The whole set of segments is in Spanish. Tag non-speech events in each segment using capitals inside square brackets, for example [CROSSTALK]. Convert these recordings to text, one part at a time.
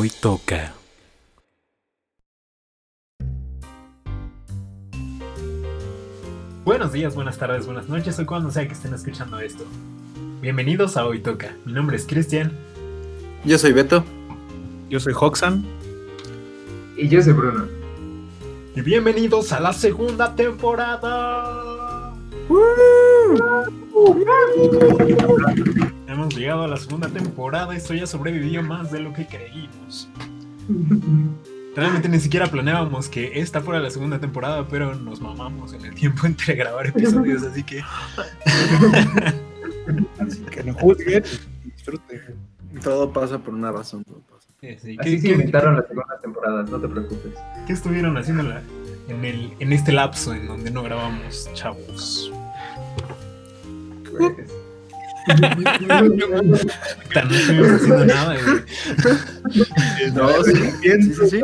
Hoy toca. Buenos días, buenas tardes, buenas noches o cuando sea que estén escuchando esto. Bienvenidos a Hoy Toca. Mi nombre es Cristian. Yo soy Beto. Yo soy Hoxan. Y yo soy Bruno. Y bienvenidos a la segunda temporada. Hemos llegado a la segunda temporada. Esto ya sobrevivió más de lo que creímos. Realmente ni siquiera planeábamos que esta fuera la segunda temporada, pero nos mamamos en el tiempo entre grabar episodios, así que. Así que no juzguen y disfruten. Todo pasa por una razón. Todo pasa. Sí, sí. Así ¿Qué, se qué- inventaron las segundas temporadas, no te preocupes. qué estuvieron haciendo en, el, en este lapso en donde no grabamos, chavos? No estuvimos haciendo nada, güey. No, sí, sí, sí, sí.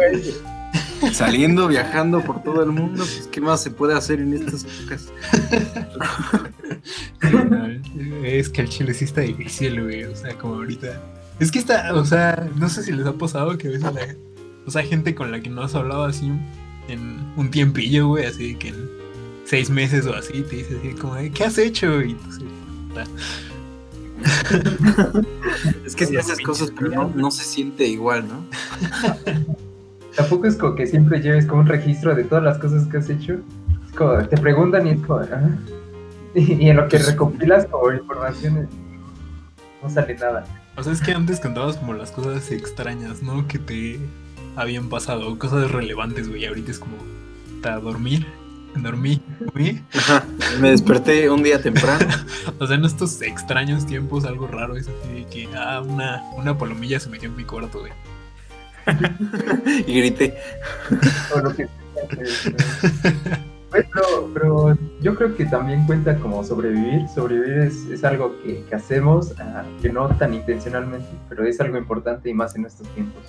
Saliendo, viajando por todo el mundo, pues ¿qué más se puede hacer en estas épocas? Es que el chile sí está difícil, güey. O sea, como ahorita. Es que está, o sea, no sé si les ha pasado que a veces la. O sea, gente con la que no has hablado así en un tiempillo, güey, así que en seis meses o así, te dice así como, ¿qué has hecho? Y sí, puta. [LAUGHS] Es que si haces cosas, pero no, no se siente igual, ¿no? [LAUGHS] Tampoco es como que siempre lleves como un registro de todas las cosas que has hecho. Es como, te preguntan y es como, ah. [LAUGHS] Y, y en lo que recopilas como información no sale nada. O sea, es que antes contabas como las cosas extrañas, ¿no? Que te habían pasado, cosas relevantes, güey. Ahorita es como, ¿a dormir? [LAUGHS] Dormí. Ajá. Me desperté un día temprano. [LAUGHS] O sea, en estos extraños tiempos, algo raro es así de que, ah, una, una palomilla se metió en mi cuarto, güey. [LAUGHS] y grité. O lo que Pues, pero, pero yo creo que también cuenta como sobrevivir. Sobrevivir es, es algo que, que hacemos, ah, que no tan intencionalmente, pero es algo importante y más en estos tiempos.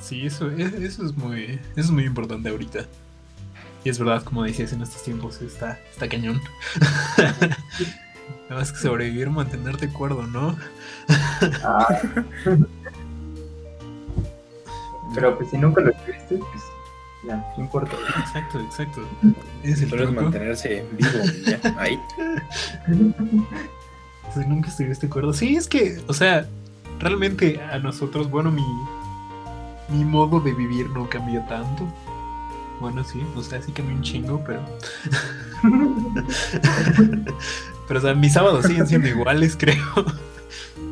Sí, eso, es- eso es muy, eso es muy importante ahorita. Y es verdad, como decías, en estos tiempos está, está cañón. [LAUGHS] Nada más que sobrevivir, mantenerte cuerdo, ¿no? Ah. pero pues si nunca lo escribiste, pues ya, no importa. Exacto, exacto. Es el Solo es mantenerse vivo ya, ahí. [LAUGHS] Si nunca estuviste cuerdo. Sí, es que, o sea, realmente a nosotros, bueno, mi, mi modo de vivir no cambió tanto. Bueno, sí, o sea, sí cambió un chingo, pero. [LAUGHS] pero, o sea, mis sábados siguen siendo iguales, creo.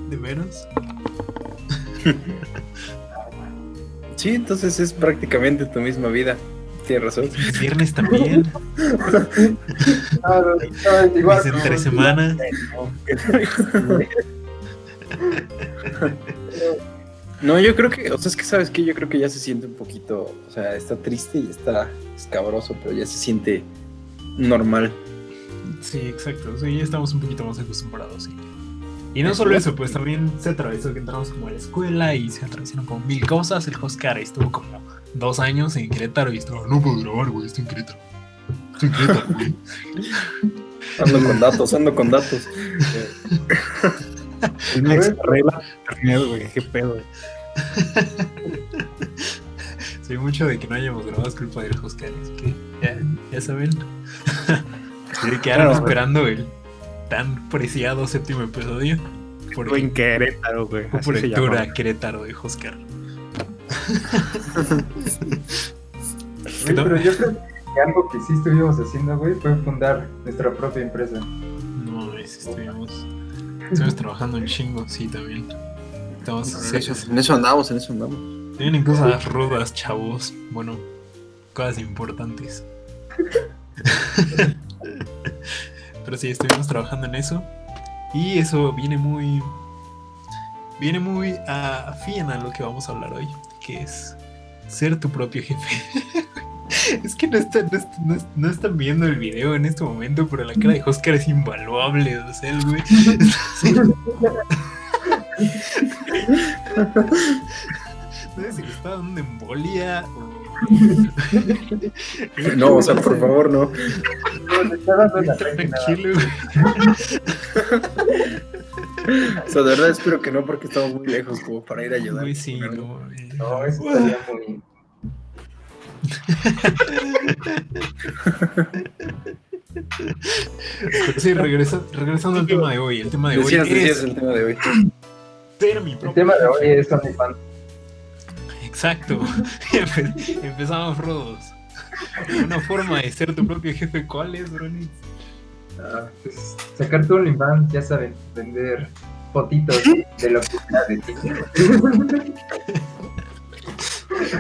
De menos. Sí, entonces es prácticamente tu misma vida. Tienes razón. Mis viernes también. No, no, igual, Mis no, entre semana. No, yo creo que, o sea, es que sabes que yo creo que ya se siente un poquito, o sea, está triste y está escabroso, pero ya se siente normal. Sí, exacto. Sí, ya estamos un poquito más acostumbrados, sí. Y no solo eso, pues también se atravesó que entramos como a la escuela y se atravesaron como mil cosas. El Oscar estuvo como dos años en Querétaro y estuvo, no puedo grabar, güey, estoy en Querétaro. Estoy en Querétaro, güey. [LAUGHS] Ando con datos, ando con datos. [LAUGHS] Una regla internet, güey. Qué pedo, güey. [LAUGHS] Soy mucho de que no hayamos grabado es culpa del Oscar, así que ya, ya saben. [LAUGHS] Se quedaron Claro, güey. esperando el tan preciado séptimo episodio. Por Fue en Querétaro, güey. Así por el tour llama. a Querétaro de Oscar. [LAUGHS] Güey, pero yo creo que algo que sí estuvimos haciendo, güey, fue fundar nuestra propia empresa. No, es, estuvimos, estuvimos trabajando en chingo, sí, también. Estamos En eso, en eso andamos, en eso andamos. Tienen cosas rudas, chavos. Bueno, cosas importantes. [LAUGHS] Pero sí, estuvimos trabajando en eso. Y eso viene muy. Viene muy afín a lo que vamos a hablar hoy. Que es ser tu propio jefe. [LAUGHS] [LAUGHS] es que no, está- no, está- no es- no están viendo el video en este momento, pero la cara de Oscar es invaluable. O sea, el güey. [LAUGHS] No sé si le está dando una embolia o. No, o sea, por favor, no. No, le está dando la reina. Tranquilo. O sea, de verdad espero que no, porque estamos muy lejos como para ir a ayudar. Sí, no. No, eso estaría muy. Sí, regresa- regresando al tema de hoy. El tema de hoy Decías, es el tema de hoy. ser mi El propio tema de hoy es OnlyFans. Exacto. [LAUGHS] Empe- Empezamos rodos. Una forma de ser tu propio jefe, ¿cuál es, Bronis? Ah, pues, sacar tu OnlyFans, ya saben, vender fotitos de lo que sea de ti. [LAUGHS]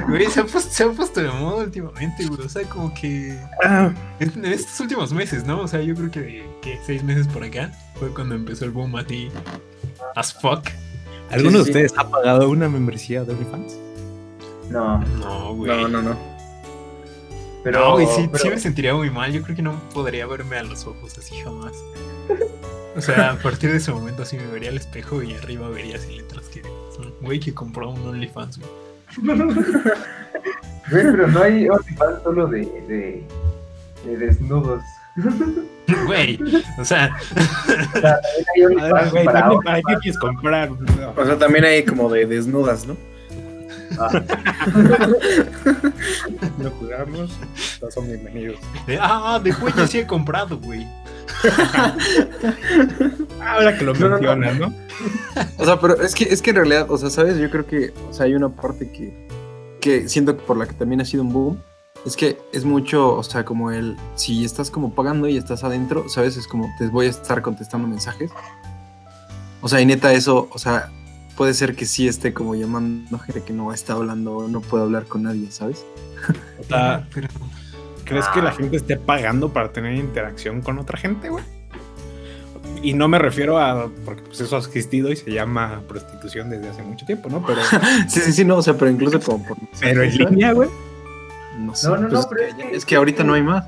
Güey, se ha, puesto, se ha puesto de moda últimamente, güey. O sea, como que. Ah, En en estos últimos meses, ¿no? O sea, yo creo que, que seis meses por acá fue cuando empezó el boom así. As fuck. ¿Alguno de sí. ustedes ha pagado una membresía de OnlyFans? No, No, güey. No, no, no. pero. no, güey, sí, pero- sí me sentiría muy mal. Yo creo que no podría verme a los ojos así jamás. O sea, a partir de ese momento así me vería al espejo y arriba vería así letras que son, güey, que compró un OnlyFans, güey. [LAUGHS] Güey, pero no hay OnlyFans solo de, de, de desnudos. Güey, o sea, Hay OnlyFans Ah, güey, para también, ¿para qué quieres comprar? No. O sea, también hay como de desnudas, ¿no? [LAUGHS] No jugamos, todos son bienvenidos. de, ah, de cuello sí he comprado, güey. [LAUGHS] Ahora que lo No, no, no. mencionas, ¿no? O sea, pero es que, es que en realidad, o sea, ¿sabes? Yo creo que, o sea, hay una parte que, que siento que por la que también ha sido un boom. Es que es mucho, o sea, como el, si estás como pagando y estás adentro, ¿sabes? Es como, te voy a estar contestando mensajes. O sea, y neta eso, o sea, puede ser que sí esté como llamando gente que no está hablando, no puede hablar con nadie, ¿sabes? O sea, Pero, ¿crees que la gente esté pagando para tener interacción con otra gente, güey? Y no me refiero a, porque pues eso ha existido y se llama prostitución desde hace mucho tiempo, ¿no? Pero, [LAUGHS] Sí, sí, sí, no, o sea, pero incluso como por... pero en ¿sabes? línea, güey. No sé, No, no, pues no, es, pero que, es que- es que ahorita no hay más.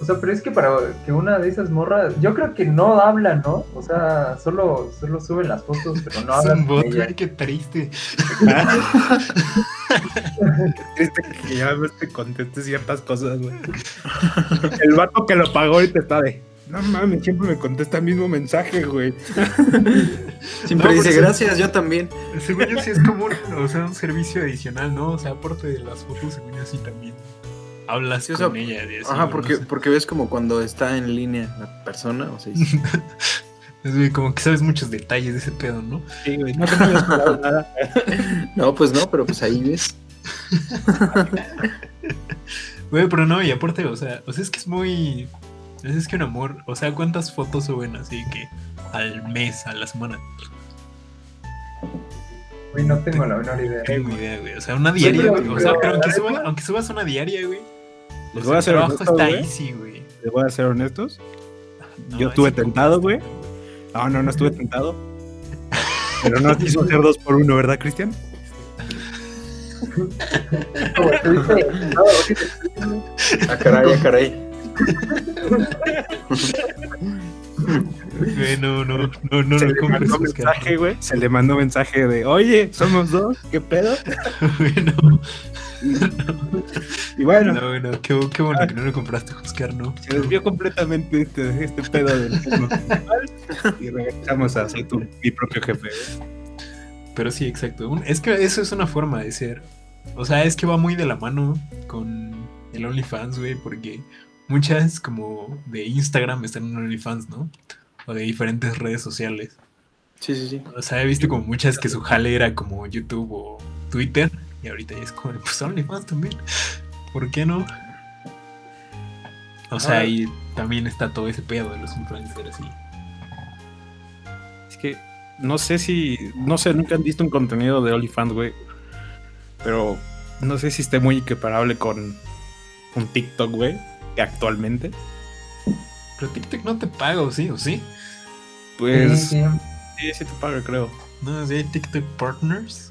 O sea, pero es que para que una de esas morras, yo creo que no hablan, ¿no? O sea, solo, solo suben las fotos, pero no [LAUGHS] es hablan bot, ella. güey, qué triste. [LAUGHS] [LAUGHS] Triste que ya no te conteste ciertas cosas, güey. El vato que lo pagó ahorita está de. No mames, siempre me contesta el mismo mensaje, güey. Siempre No, dice, gracias, yo también. Según yo sí es como un, o sea, un servicio adicional, ¿no? O sea, aparte de las fotos, según yo sí también hablas Sí, o sea, con ella. de así, Ajá, no porque, sé. [LAUGHS] porque ves como cuando está en línea la persona, o sea, [LAUGHS] Es como que sabes muchos detalles de ese pedo, ¿no? Sí, güey, no [LAUGHS] te nada. no, pues no, pero pues ahí ves. Güey, pero no, y aparte, o sea, o sea, es que es muy... Es que un amor, o sea, ¿cuántas fotos suben así que al mes, a la semana? Güey, no tengo la menor idea. No tengo idea, güey. O sea, una diaria, güey. O sea, pero- pero aunque, suba- aunque subas una diaria, güey. Les voy a ser el trabajo honesto, está güey. easy, güey. Les voy a ser honestos. No, Yo estuve tentado, güey. No, no, no estuve [LAUGHS] tentado. Pero no quiso hacer dos por uno, ¿verdad, Cristian? Ah, caray, ah, caray. [LAUGHS] No, no, no, no, se no le mandó mensaje, güey. Se le mandó mensaje de, oye, somos dos, ¿qué pedo? Güey, no, Y bueno, no, bueno, qué, qué bueno que no lo compraste, Oscar, no. se desvió completamente este, este pedo del y regresamos a ser tu, mi propio jefe. Pero sí, exacto. Es que eso es una forma de ser. O sea, es que va muy de la mano con el OnlyFans, güey, porque muchas como de Instagram están en OnlyFans, ¿no? O de diferentes redes sociales. Sí, sí, sí. O sea, he visto como muchas que su jale era como YouTube o Twitter. Y ahorita ya es como, pues OnlyFans también. ¿Por qué no? O sea, ahí también está todo ese pedo de los influencers y... Es que no sé si, no sé, nunca han visto un contenido de OnlyFans, güey. Pero no sé si esté muy equiparable con un TikTok, güey, actualmente. Pero TikTok no te paga, ¿o sí? ¿O sí? Pues Sí, sí. sí, sí te paga, creo. No, sí hay TikTok Partners.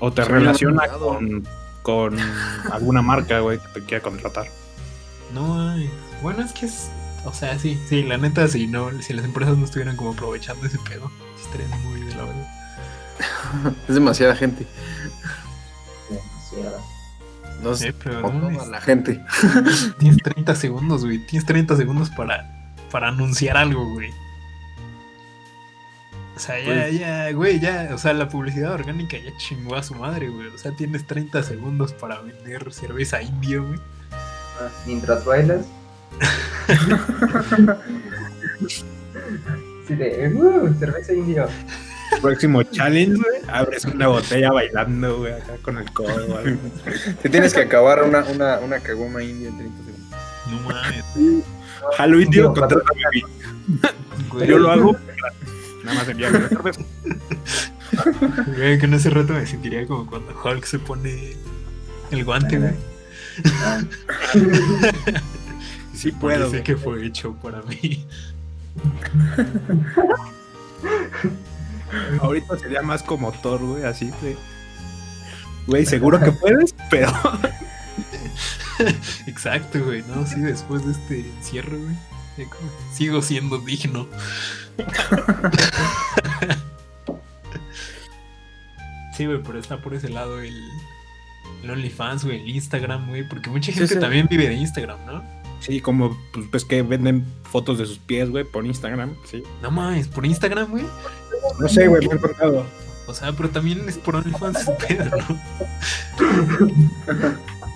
O te Se relaciona con, con alguna marca, güey, que te quiera contratar. No hay. Bueno, es que es. O sea, sí, sí, la neta, si no, si las empresas no estuvieran como aprovechando ese pedo, sí estarían muy de la verdad. [LAUGHS] Es demasiada gente. Demasiada. No sé, Sí, pero no, la gente. [LAUGHS] tienes 30 segundos, güey. Tienes 30 segundos para, para anunciar algo, güey. sea, ya, Pues- ya, güey, ya, o sea, la publicidad orgánica ya chingó a su madre, güey. O sea, tienes 30 segundos para vender cerveza indio, güey. Ah, Mientras bailas. [LAUGHS] [LAUGHS] Sí, de uh, cerveza indio. Próximo challenge, güey. Abres una botella bailando, güey, acá con el codo. algo. Te tienes que acabar una, una, una cagoma india en 30 segundos. No mames, Jalo indio, contrátame a mí. güey. Yo lo hago. Nada más envíame la cerveza. Güey, que en ese rato me sentiría como cuando Hulk se pone el guante, güey. [LAUGHS] Sí puedo. Parece güey. que fue hecho para mí. [LAUGHS] Ahorita sería más como Thor, güey, así, güey. Güey, seguro que puedes, pero [LAUGHS] Exacto, güey, ¿no? Sí, después de este encierro, güey. Sigo siendo digno. [LAUGHS] Sí, güey, pero está por ese lado el, el OnlyFans, güey, el Instagram, güey. Porque mucha Sí, gente sí. también vive de Instagram, ¿no? sí, como pues, pues, que venden fotos de sus pies, güey, por Instagram, sí. No mames, por Instagram, güey. No sé, güey, me han contado. O sea, pero también es por OnlyFans [LAUGHS] pedo, ¿no?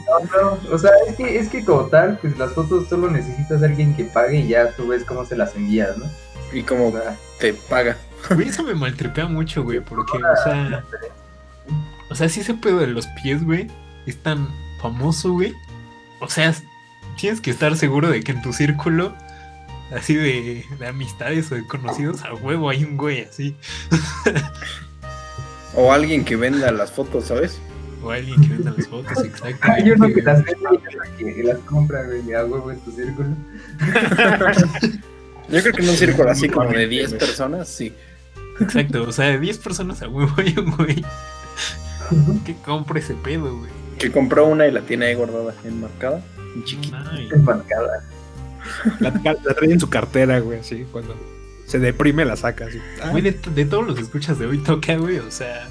No, no, o sea, es que, es que como tal, pues las fotos solo necesitas a alguien que pague y ya tú ves cómo se las envías, ¿no? Y como O sea, te paga. Güey, eso me maltripea mucho, güey, porque, o sea. O sea, si ese pedo de los pies, güey, es tan famoso, güey. O sea, tienes que estar seguro de que en tu círculo, así de, de amistades o de conocidos, a huevo hay un güey así. [LAUGHS] O alguien que venda las fotos, ¿sabes? O alguien que venda las fotos, exacto. hay uno que las vende y otro que las compra, güey, a huevo en tu círculo. [LAUGHS] Yo creo que en un círculo así como de 10 personas, sí. Exacto, o sea, de 10 personas a huevo hay un güey que compra ese pedo, güey. Que compró una y la tiene ahí guardada, enmarcada, en chiquita. Ay, Es marcada. La, la trae en su cartera, güey, así, cuando se deprime la saca, así. Ah, Güey, de, de todos los escuchas de hoy toca, güey, o sea.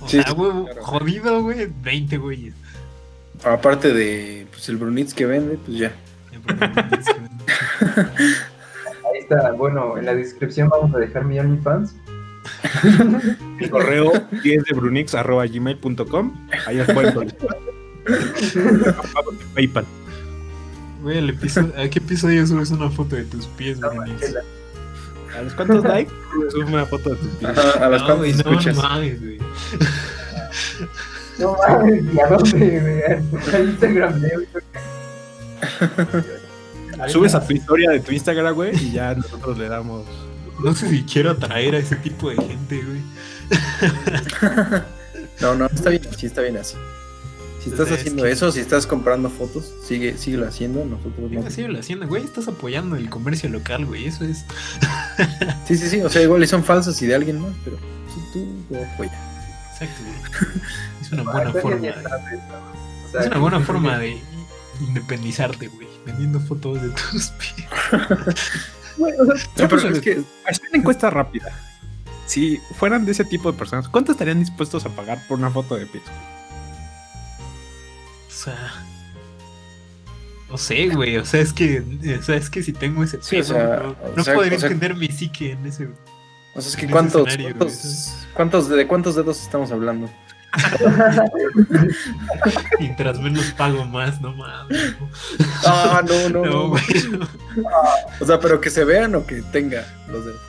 O Sí, sea, sí, huevo, claro. jodido, güey, 20 güeyes. Aparte de pues, el Brunitz que vende, pues ya. [LAUGHS] Ahí está, bueno, en la descripción vamos a dejar mi OnlyFans. [LAUGHS] el correo 10 de brunix arroba gmail.com. Ahí [LAUGHS] os pueden PayPal. Güey, el episodio, ¿a qué episodio subes una foto de tus pies, No, güey? ¿A los cuántos [LAUGHS] likes? Sube una foto de tus pies. Ajá, a las No, cuantas güey, no escuchas. mames, güey. No mames, ¿y a dónde, güey? [LAUGHS] Al Instagram de. Subes a tu historia de tu Instagram, güey, y ya nosotros le damos. No sé si quiero atraer a ese tipo de gente, güey. [LAUGHS] No, no, está bien así, está bien así. Si estás haciendo que- eso, si estás comprando fotos, sigue, síguelo haciendo, nosotros no. Venga, síguelo haciendo, güey. Estás apoyando el comercio local, güey. Eso es. [LAUGHS] Sí, sí, sí, o sea, igual y son falsos y de alguien más, pero si tú lo apoyas. Exacto, güey. [LAUGHS] Es una buena forma. de- sabes, ¿no? O sea, Es una buena forma de independizarte, güey. Vendiendo fotos de tus [LAUGHS] pies. Güey, o sea, No, pero vamos a- es que- una encuesta rápida. Si fueran de ese tipo de personas, ¿cuánto estarían dispuestos a pagar por una foto de pies? O sea. No sé, güey. O sea, es que. O sea, es que si tengo ese Sí, o sea, no, o no sea, podría o sea- entender mi psique en ese. O sea, es que cuántos, cuántos, cuántos, de cuántos dedos estamos hablando. [LAUGHS] Mientras menos pago más, no mames. Ah, no, no, No, no. güey. O sea, pero que se vean o que tenga los dedos.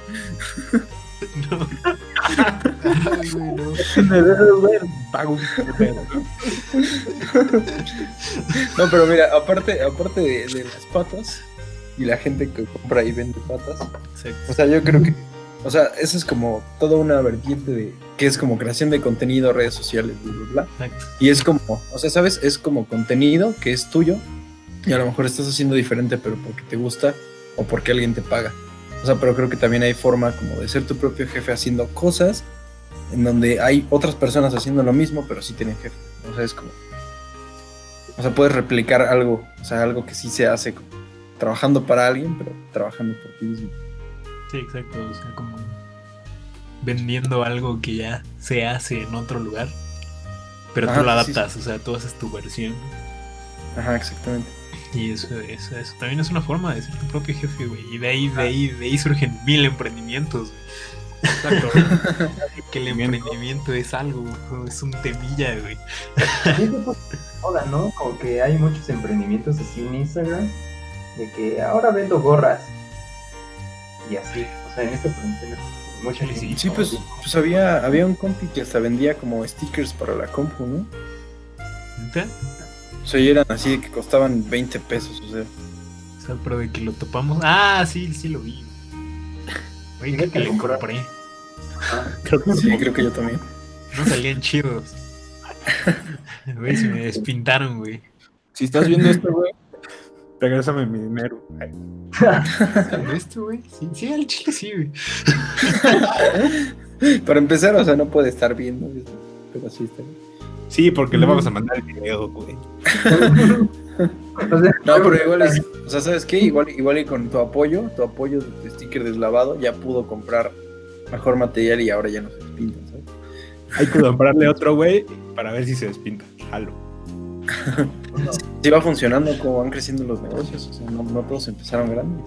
[LAUGHS] No. No. Pero mira, aparte, aparte de, de las patas y la gente que compra y vende patas, o sea, yo creo que, o sea, eso es como toda una vertiente de que es como creación de contenido, redes sociales, bla, bla, bla. Y es como, o sea, ¿sabes? Es como contenido que es tuyo y a lo mejor estás haciendo diferente, pero porque te gusta o porque alguien te paga. O sea, pero creo que también hay forma como de ser tu propio jefe haciendo cosas en donde hay otras personas haciendo lo mismo, pero sí tienen jefe. O sea, es como... O sea, puedes replicar algo, o sea, algo que sí se hace como trabajando para alguien, pero trabajando por ti mismo. Sí, exacto. O sea, como vendiendo algo que ya se hace en otro lugar. Pero tú Ajá, lo sí, adaptas, o sea, tú haces tu versión. Ajá, exactamente. Y eso, eso, eso también es una forma de ser tu propio jefe, güey. Y de ahí, de ahí, de ahí surgen mil emprendimientos. güey. Exacto. [LAUGHS] Que el emprendimiento es algo, güey, es un temilla, güey. Moda, ¿no? Como que hay muchos emprendimientos así en Instagram de que ahora vendo gorras y así, o sea, en esta cuarentena mucha. Sí, Sí, pues, pues había, había un compi que hasta vendía como stickers para la compu, ¿no? ¿Neta? O sea, eran así de que costaban 20 pesos, o sea. O sea, pero de que lo topamos. Ah, sí, sí lo vi. Güey, creo que le comprar. compré. Creo que Sí, creo que yo también. No salían chidos. [LAUGHS] Güey, se me despintaron, güey. Si estás viendo esto, güey, [LAUGHS] regrésame mi dinero. ¿Pero esto, güey? Sí, sí, al chile sí, güey. [LAUGHS] Para empezar, o sea, no puede estar viendo eso, pero sí está bien. Sí, porque le vamos a mandar el video, güey. [LAUGHS] No, pero igual es, o sea, ¿sabes qué? Igual, igual y con tu apoyo, tu apoyo de sticker deslavado, ya pudo comprar mejor material y ahora ya no se despintan, ¿sabes? Hay que comprarle otro, güey, para ver si se despinta. Jalo. [LAUGHS] Sí va funcionando como van creciendo los negocios, o sea, no, no todos empezaron grandes.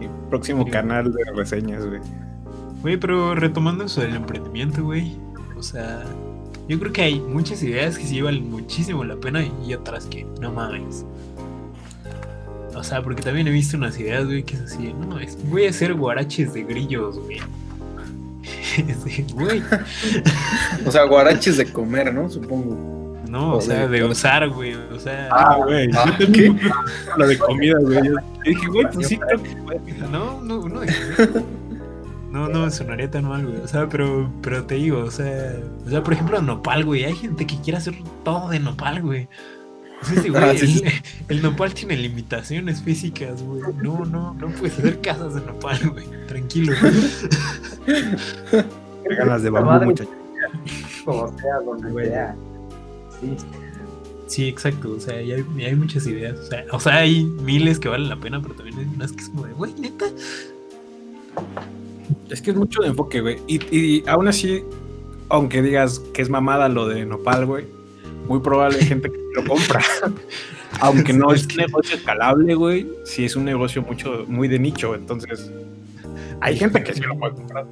Y próximo Sí. canal de reseñas, güey. Güey, pero retomando eso del emprendimiento, güey. O sea, yo creo que hay muchas ideas que sí valen muchísimo la pena y otras que no mames. O sea, porque también he visto unas ideas, güey, que es así, no, es- voy a hacer guaraches de grillos, güey. [LAUGHS] Es de, Güey, O sea, guaraches de comer, ¿no? Supongo. no, o sea, de usar, güey, o sea, Ah, güey. Ah, yo también la de comida, güey. Yo dije, güey, pues sí, creo que no, no, no, de- [LAUGHS] no, no me sonaría tan mal, güey, o sea, pero, pero te digo, o sea, o sea, por ejemplo, nopal, güey, hay gente que quiere hacer todo de nopal, güey. O sea, sí, [LAUGHS] güey, Ah, sí, sí. el, el nopal tiene limitaciones físicas, güey. No, no, no puedes hacer casas de nopal, güey. Tranquilo. Qué ganas de bambú, muchachos. como sea, donde Güey. sea. Sí. Sí, exacto. O sea, y hay, y hay muchas ideas. O sea, o sea, hay miles que valen la pena, pero también hay unas que es como de, güey, neta. Es que es mucho de enfoque, güey. Y, y aún así, aunque digas que es mamada lo de Nopal, güey, muy probable hay gente que lo compra. [LAUGHS] aunque no es un negocio escalable, güey, sí es un negocio mucho, muy de nicho. Entonces, hay gente que sí lo puede comprar.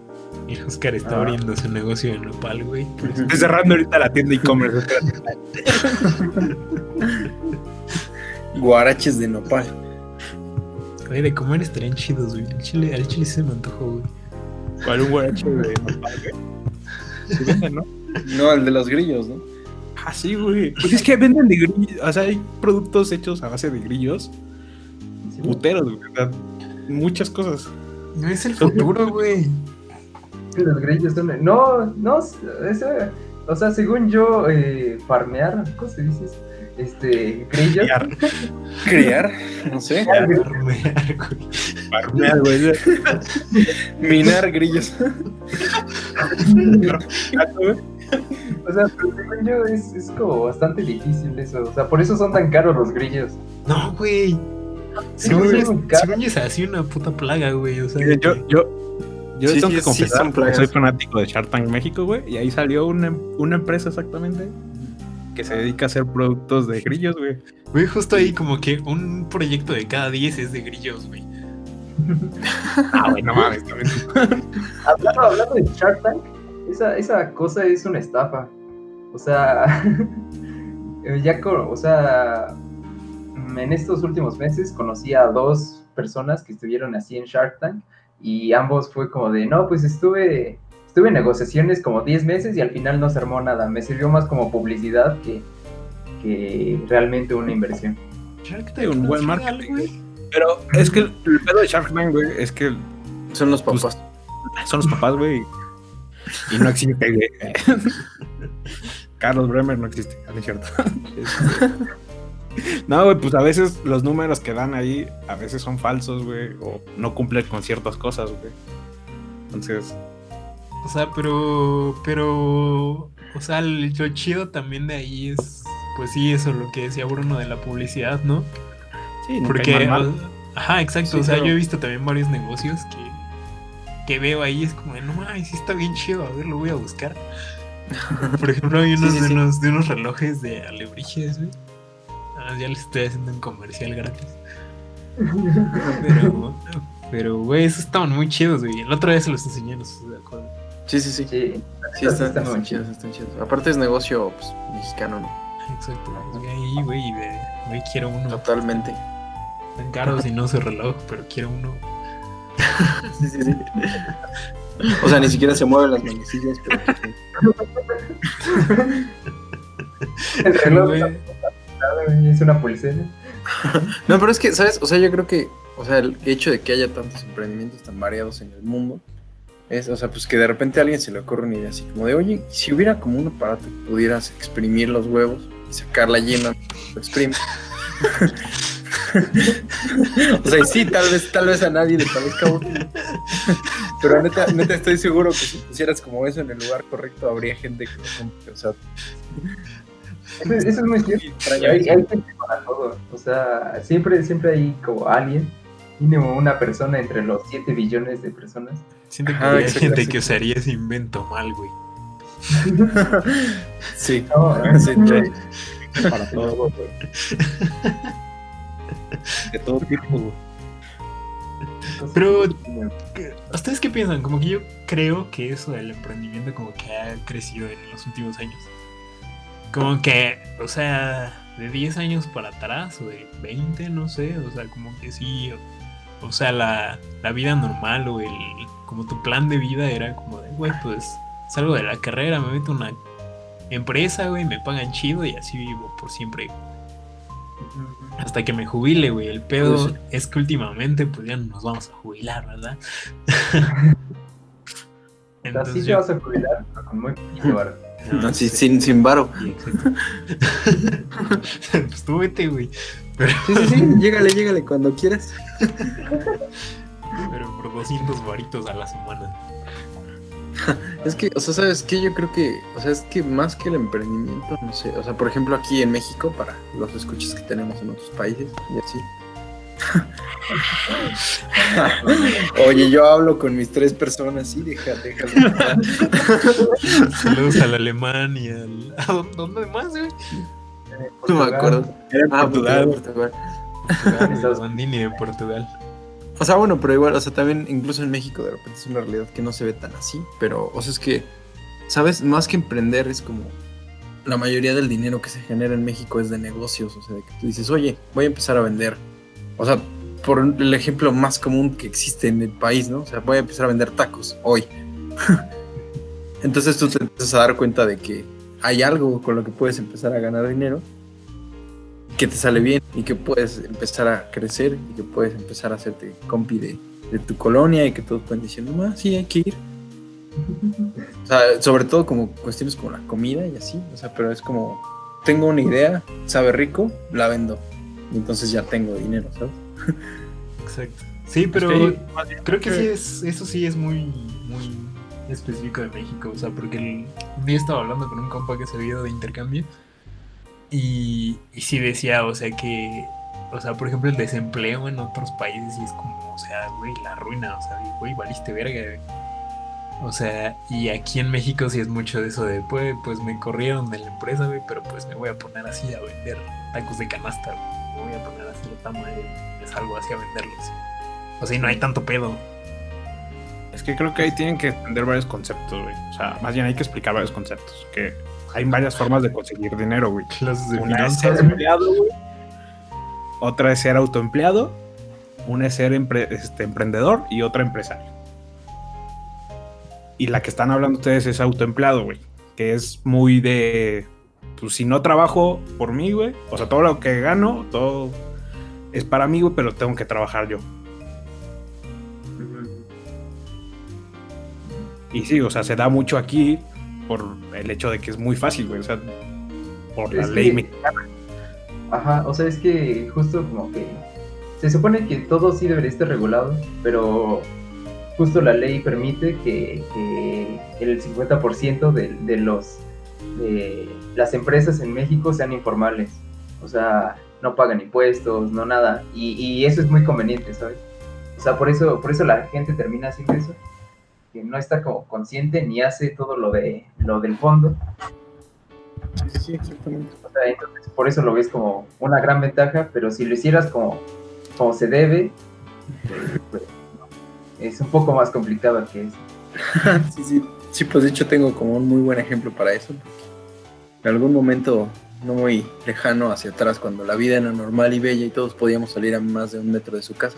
Y Oscar está Ah. abriendo su negocio de nopal, güey. Estoy cerrando ahorita la tienda e-commerce. [LAUGHS] Guaraches de nopal. Güey, de comer estarían chidos, güey. Al chile, al chile se me antojó, güey. ¿Cuál un guarache de? [LAUGHS] Sí venden, ¿no? No, el de los grillos, ¿no? Ah, sí, güey. Pues es que venden de grillos. O sea, hay productos hechos a base de grillos. Sí. Puteros, güey. muchas cosas. No es el futuro, güey. Los grillos son. No, no, eso, o sea, según yo, eh, farmear, ¿cómo se dice? eso? Este, grillos. Farmear, Crear, no sé. Farmear, güey. farmear, güey. Minar grillos. O sea, pero según yo es, es como bastante difícil eso. O sea, por eso son tan caros los grillos. No, güey. Sí, Según yo es así una puta plaga, güey. O sea, Yo, yo, yo Sí, tengo sí, que sí confesar soy fanático de Shark Tank México, güey. Y ahí salió una, una empresa exactamente que se dedica a hacer productos de grillos, güey. güey, justo ahí como que un proyecto de cada 10 es de grillos, güey. Ah, güey, no mames. también. Hablando, hablando de Shark Tank, esa, esa cosa es una estafa. O sea, [LAUGHS] ya, o sea, en estos últimos meses conocí a dos personas que estuvieron así en Shark Tank y ambos fue como de, no, pues estuve, estuve en negociaciones como 10 meses y al final no se armó nada. Me sirvió más como publicidad que, que realmente una inversión. Shark Hay un buen marketing, güey. Pero es que el pedo de Shark Tank, güey, es que Son los Pues, papás. son los papás, güey. Y no existe, güey. [LAUGHS] Carlos Bremer no existe, no es cierto. [LAUGHS] No, güey, pues a veces los números que dan ahí, a veces son falsos, güey, o no cumplen con ciertas cosas, güey. Entonces, O sea, pero, pero, o sea, el- lo chido también de ahí es, pues sí, eso, lo que decía Bruno de la publicidad, ¿no? sí, Porque, mal. ajá, exacto, Sí, o sea, claro. yo he visto también varios negocios que, que veo ahí, es como, de, no mames, sí está bien chido, a ver, lo voy a buscar. [LAUGHS] Por ejemplo, hay unos, Sí, sí, de, unos de unos relojes de alebrijes, güey. Ah, ya les estoy haciendo un comercial gratis. [LAUGHS] Pero, Pero, güey, esos estaban muy chidos, güey. El otro día se los enseñé, no sé si se acuerdan. Sí, sí, sí. Sí, Sí, están, están muy están chidos, están chidos. Aparte es negocio pues, mexicano, ¿no? Exacto. Ahí, güey, y güey, quiero uno. Totalmente. Tan caro si no su reloj, pero quiero uno. Sí, sí, sí. O sea, ni siquiera se mueven las manecillas, pero pues, El reloj Güey, es una pulsera. No, pero es que, ¿sabes? O sea, yo creo que, o sea, el hecho de que haya tantos emprendimientos tan variados en el mundo, es, o sea, pues que de repente a alguien se le ocurre una idea así como de, oye, si hubiera como un aparato que pudieras exprimir los huevos y sacar la yema, lo exprime. [LAUGHS] o sea, sí, tal vez, tal vez a nadie le parezca útil. Pero neta, neta estoy seguro que si pusieras como eso en el lugar correcto, habría gente que lo compre. O sea, Eso, eso es muy cierto. extraño. Hay, hay gente para todo. O sea, siempre, siempre hay como alguien, mínimo una persona entre los 7 billones de personas. Siento que hay gente que usaría ese invento mal, güey. [LAUGHS] Sí, No, [LAUGHS] sí, sí. Para todo, güey. De todo tipo, güey. Pero, ¿qué- ¿ustedes qué piensan? Como que yo creo que eso del emprendimiento como que ha crecido en los últimos años. Como que, o sea, de 10 años para atrás o de 20, no sé, o sea, como que sí, o, o sea, la, la vida normal o el, como tu plan de vida era como de, güey, pues salgo de la carrera, me meto a una empresa, güey, me pagan chido y así vivo por siempre. Hasta que me jubile, güey. El pedo Pues es que últimamente, pues ya no nos vamos a jubilar, ¿verdad? [LAUGHS] Así Entonces te yo- vas a jubilar pero con muy poquito varo. No, sí, sin, sin varo. [LAUGHS] Pues tú vete, güey. Pero, Sí, sí, sí, [LAUGHS] llégale, llégale cuando quieras. Pero por 200 varitos a la semana. [LAUGHS] Es que, o sea, ¿sabes qué? Yo creo que, o sea, es que más que el emprendimiento, no sé, o sea, por ejemplo, aquí en México, para los escuchas que tenemos en otros países, y así. [LAUGHS] Oye, yo hablo con mis tres personas, sí, deja, déjalo. [LAUGHS] Saludos al alemán y al. ¿A dónde- más, güey? No me acuerdo. Era Ah, Portugal, Portugal, Portugal. Portugal, Portugal. O sea, bueno, pero igual, o sea, también incluso en México de repente es una realidad que no se ve tan así, pero, o sea, es que, ¿sabes? Más que emprender es como la mayoría del dinero que se genera en México es de negocios, o sea, de que tú dices, oye, voy a empezar a vender. O sea, por el ejemplo más común que existe en el país, ¿no? O sea, voy a empezar a vender tacos hoy. [LAUGHS] Entonces tú te empiezas a dar cuenta de que hay algo con lo que puedes empezar a ganar dinero que te sale bien y que puedes empezar a crecer y que puedes empezar a hacerte compi de, de tu colonia y que todos pueden diciendo, ah, sí, hay que ir. O sea, sobre todo como cuestiones como la comida y así, o sea, pero es como, tengo una idea, sabe rico, la vendo. Y entonces ya tengo dinero, ¿sabes? Exacto. Sí, pero bien creo que sí es. Eso sí es muy. Muy específico de México. O sea, porque el- un día estaba hablando con un compa que se había ido de intercambio. Y, y sí decía, o sea, que. O sea, por ejemplo, el desempleo en otros países y es como, o sea, güey, la ruina. O sea, güey, valiste verga. güey. O sea, y aquí en México sí es mucho de eso de, pues, pues me corrieron de la empresa, güey, pero pues me voy a poner así a vender tacos de canasta, güey. Me voy a poner así la tama y salgo así a venderlos. O sea, y no hay tanto pedo. Es que creo que ahí tienen que entender varios conceptos, güey. O sea, más bien hay que explicar varios conceptos. Que hay varias formas de conseguir dinero, güey. De Una es ser güey. empleado, güey. Otra es ser autoempleado. Una es ser empre- este, emprendedor y otra empresario. Y la que están hablando ustedes es autoempleado, güey. Que es muy de. Pues si no trabajo por mí, güey. O sea, todo lo que gano, todo es para mí, güey, pero tengo que trabajar yo. Y sí, o sea, se da mucho aquí por el hecho de que es muy fácil, güey. O sea, por la Es ley que- mexicana. Ajá, o sea, es que justo como que se supone que todo sí debería estar regulado, pero justo la ley permite que, que el 50% de, de los de las empresas en México sean informales. O sea, no pagan impuestos, no nada. Y, y eso es muy conveniente, ¿sabes? O sea, por eso, por eso la gente termina haciendo eso. Que no está como consciente ni hace todo lo de lo del fondo. Sí, sí, exactamente. O sea, entonces por eso lo ves como una gran ventaja, pero si lo hicieras como, como se debe, pues, pues, es un poco más complicado que eso. [LAUGHS] sí, sí. Sí, pues de hecho tengo como un muy buen ejemplo para eso. En algún momento no muy lejano hacia atrás, cuando la vida era normal y bella y todos podíamos salir a más de un metro de su casa.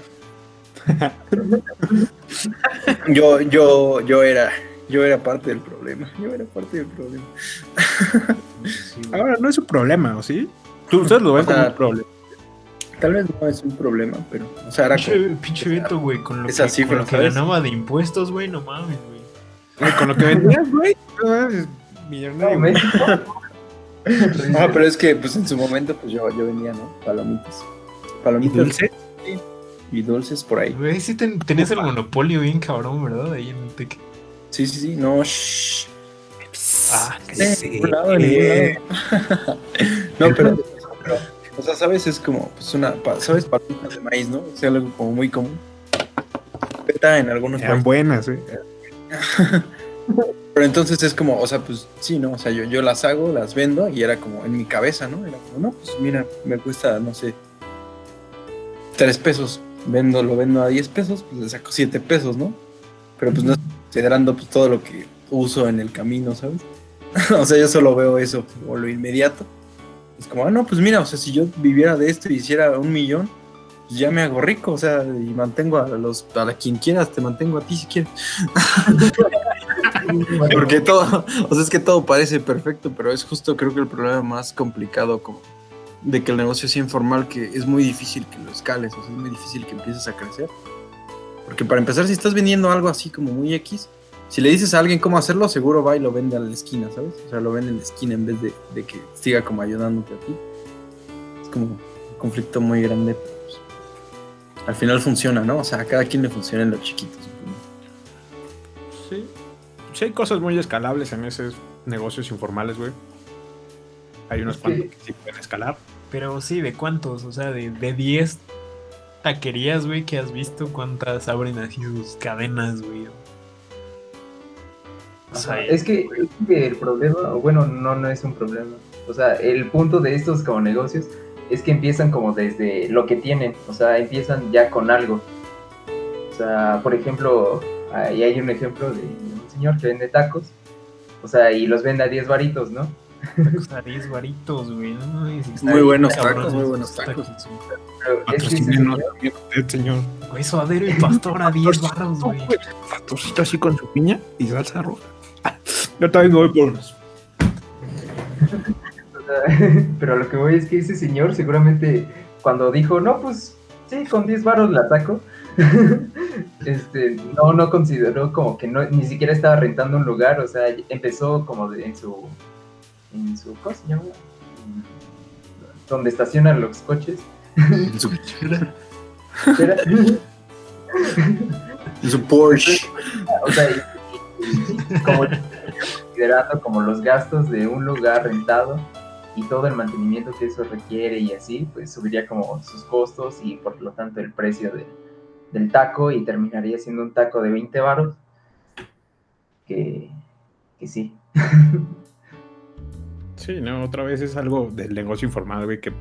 [LAUGHS] yo, yo, yo era, yo era parte del problema. Yo era parte del problema. [LAUGHS] Ahora no es un problema, ¿o sí? ¿Tú, ustedes lo ven O sea, como un problema. Tal vez no es un problema, pero, o sea, era como- Pinche, pinche Beto, güey, con lo Esa que, cifra, con lo que ¿sabes? ganaba de impuestos, güey, no mames, güey. Con lo que vendías, güey. no mames, No, Millonario. [LAUGHS] México. Ah, pero es que pues en su momento pues yo, yo vendía, ¿no? Palomitas. ¿Y Palomitas dulce? Y dulces por ahí. Güey, sí ten- tenías el monopolio bien cabrón, ¿verdad? Ahí en el Tec. Sí, sí, sí. No, shh. Ah, lado, en ningún lado. [LAUGHS] no, pero, pero, o sea, ¿sabes? Es como, pues una, ¿sabes? Palomitas de maíz, ¿no? Es algo como muy común. Peta en algunos Eran países. buenas, ¿eh? [LAUGHS] Pero entonces es como, o sea, pues sí, ¿no? O sea, yo, yo las hago, las vendo y era como en mi cabeza, ¿no? Era como, no, pues mira, me cuesta, no sé, tres pesos. Vendo, lo vendo a 10 pesos, pues le saco 7 pesos, ¿no? Pero pues no estoy considerando pues, todo lo que uso en el camino, ¿sabes? [LAUGHS] o sea, yo solo veo eso, o lo inmediato. Es como, ah, no, pues mira, o sea, si yo viviera de esto y hiciera un millón, pues ya me hago rico, o sea, y mantengo a los, a quien quieras, te mantengo a ti si quieres. [LAUGHS] Porque todo, o sea, es que todo parece perfecto, pero es justo creo que el problema más complicado como de que el negocio sea informal, que es muy difícil que lo escales, o sea, es muy difícil que empieces a crecer. Porque para empezar, si estás vendiendo algo así como muy X, si le dices a alguien cómo hacerlo, seguro va y lo vende a la esquina, ¿sabes? O sea, lo vende en la esquina en vez de, de que siga como ayudándote a ti. Es como un conflicto muy grande. pues, al final funciona, ¿no? O sea, a cada quien le funciona en lo chiquito. supongo. Sí. Sí hay cosas muy escalables en esos negocios informales, güey. Hay unos cuantos que sí pueden escalar. Pero sí, ¿de cuántos? O sea, de, de 10 taquerías, güey, que has visto, ¿cuántas abren así sus cadenas, güey? O sea, es que, es que el problema, o bueno, no, no es un problema. O sea, el punto de estos como negocios es que empiezan como desde lo que tienen, o sea, empiezan ya con algo. O sea, por ejemplo, ahí hay un ejemplo de un señor que vende tacos, o sea, y los vende a 10 varitos, ¿no? Tacos a 10 varitos, güey. No, Muy buenos tacos, muy buenos tacos. Patrocínenos señor- también usted, señor. Güey, suadero y pastor a 10 barros, güey. Pastorcito así con su piña y salsa roja. Yo también me voy por unos. Pero lo que voy es que ese señor seguramente cuando dijo, no, pues sí, con 10 varos la saco, [LAUGHS] este, no, no consideró como que no, ni siquiera estaba rentando un lugar, o sea, empezó como de- en su, en su, ¿cómo se llama? Donde estacionan los coches. En su, Era- en su Porsche. o sea, como considerando como los gastos de un lugar rentado y todo el mantenimiento que eso requiere y así, pues subiría como sus costos y por lo tanto el precio de- del taco y terminaría siendo un taco de 20 varos. Que, que sí. Sí, no, otra vez es algo del negocio informal, güey, que...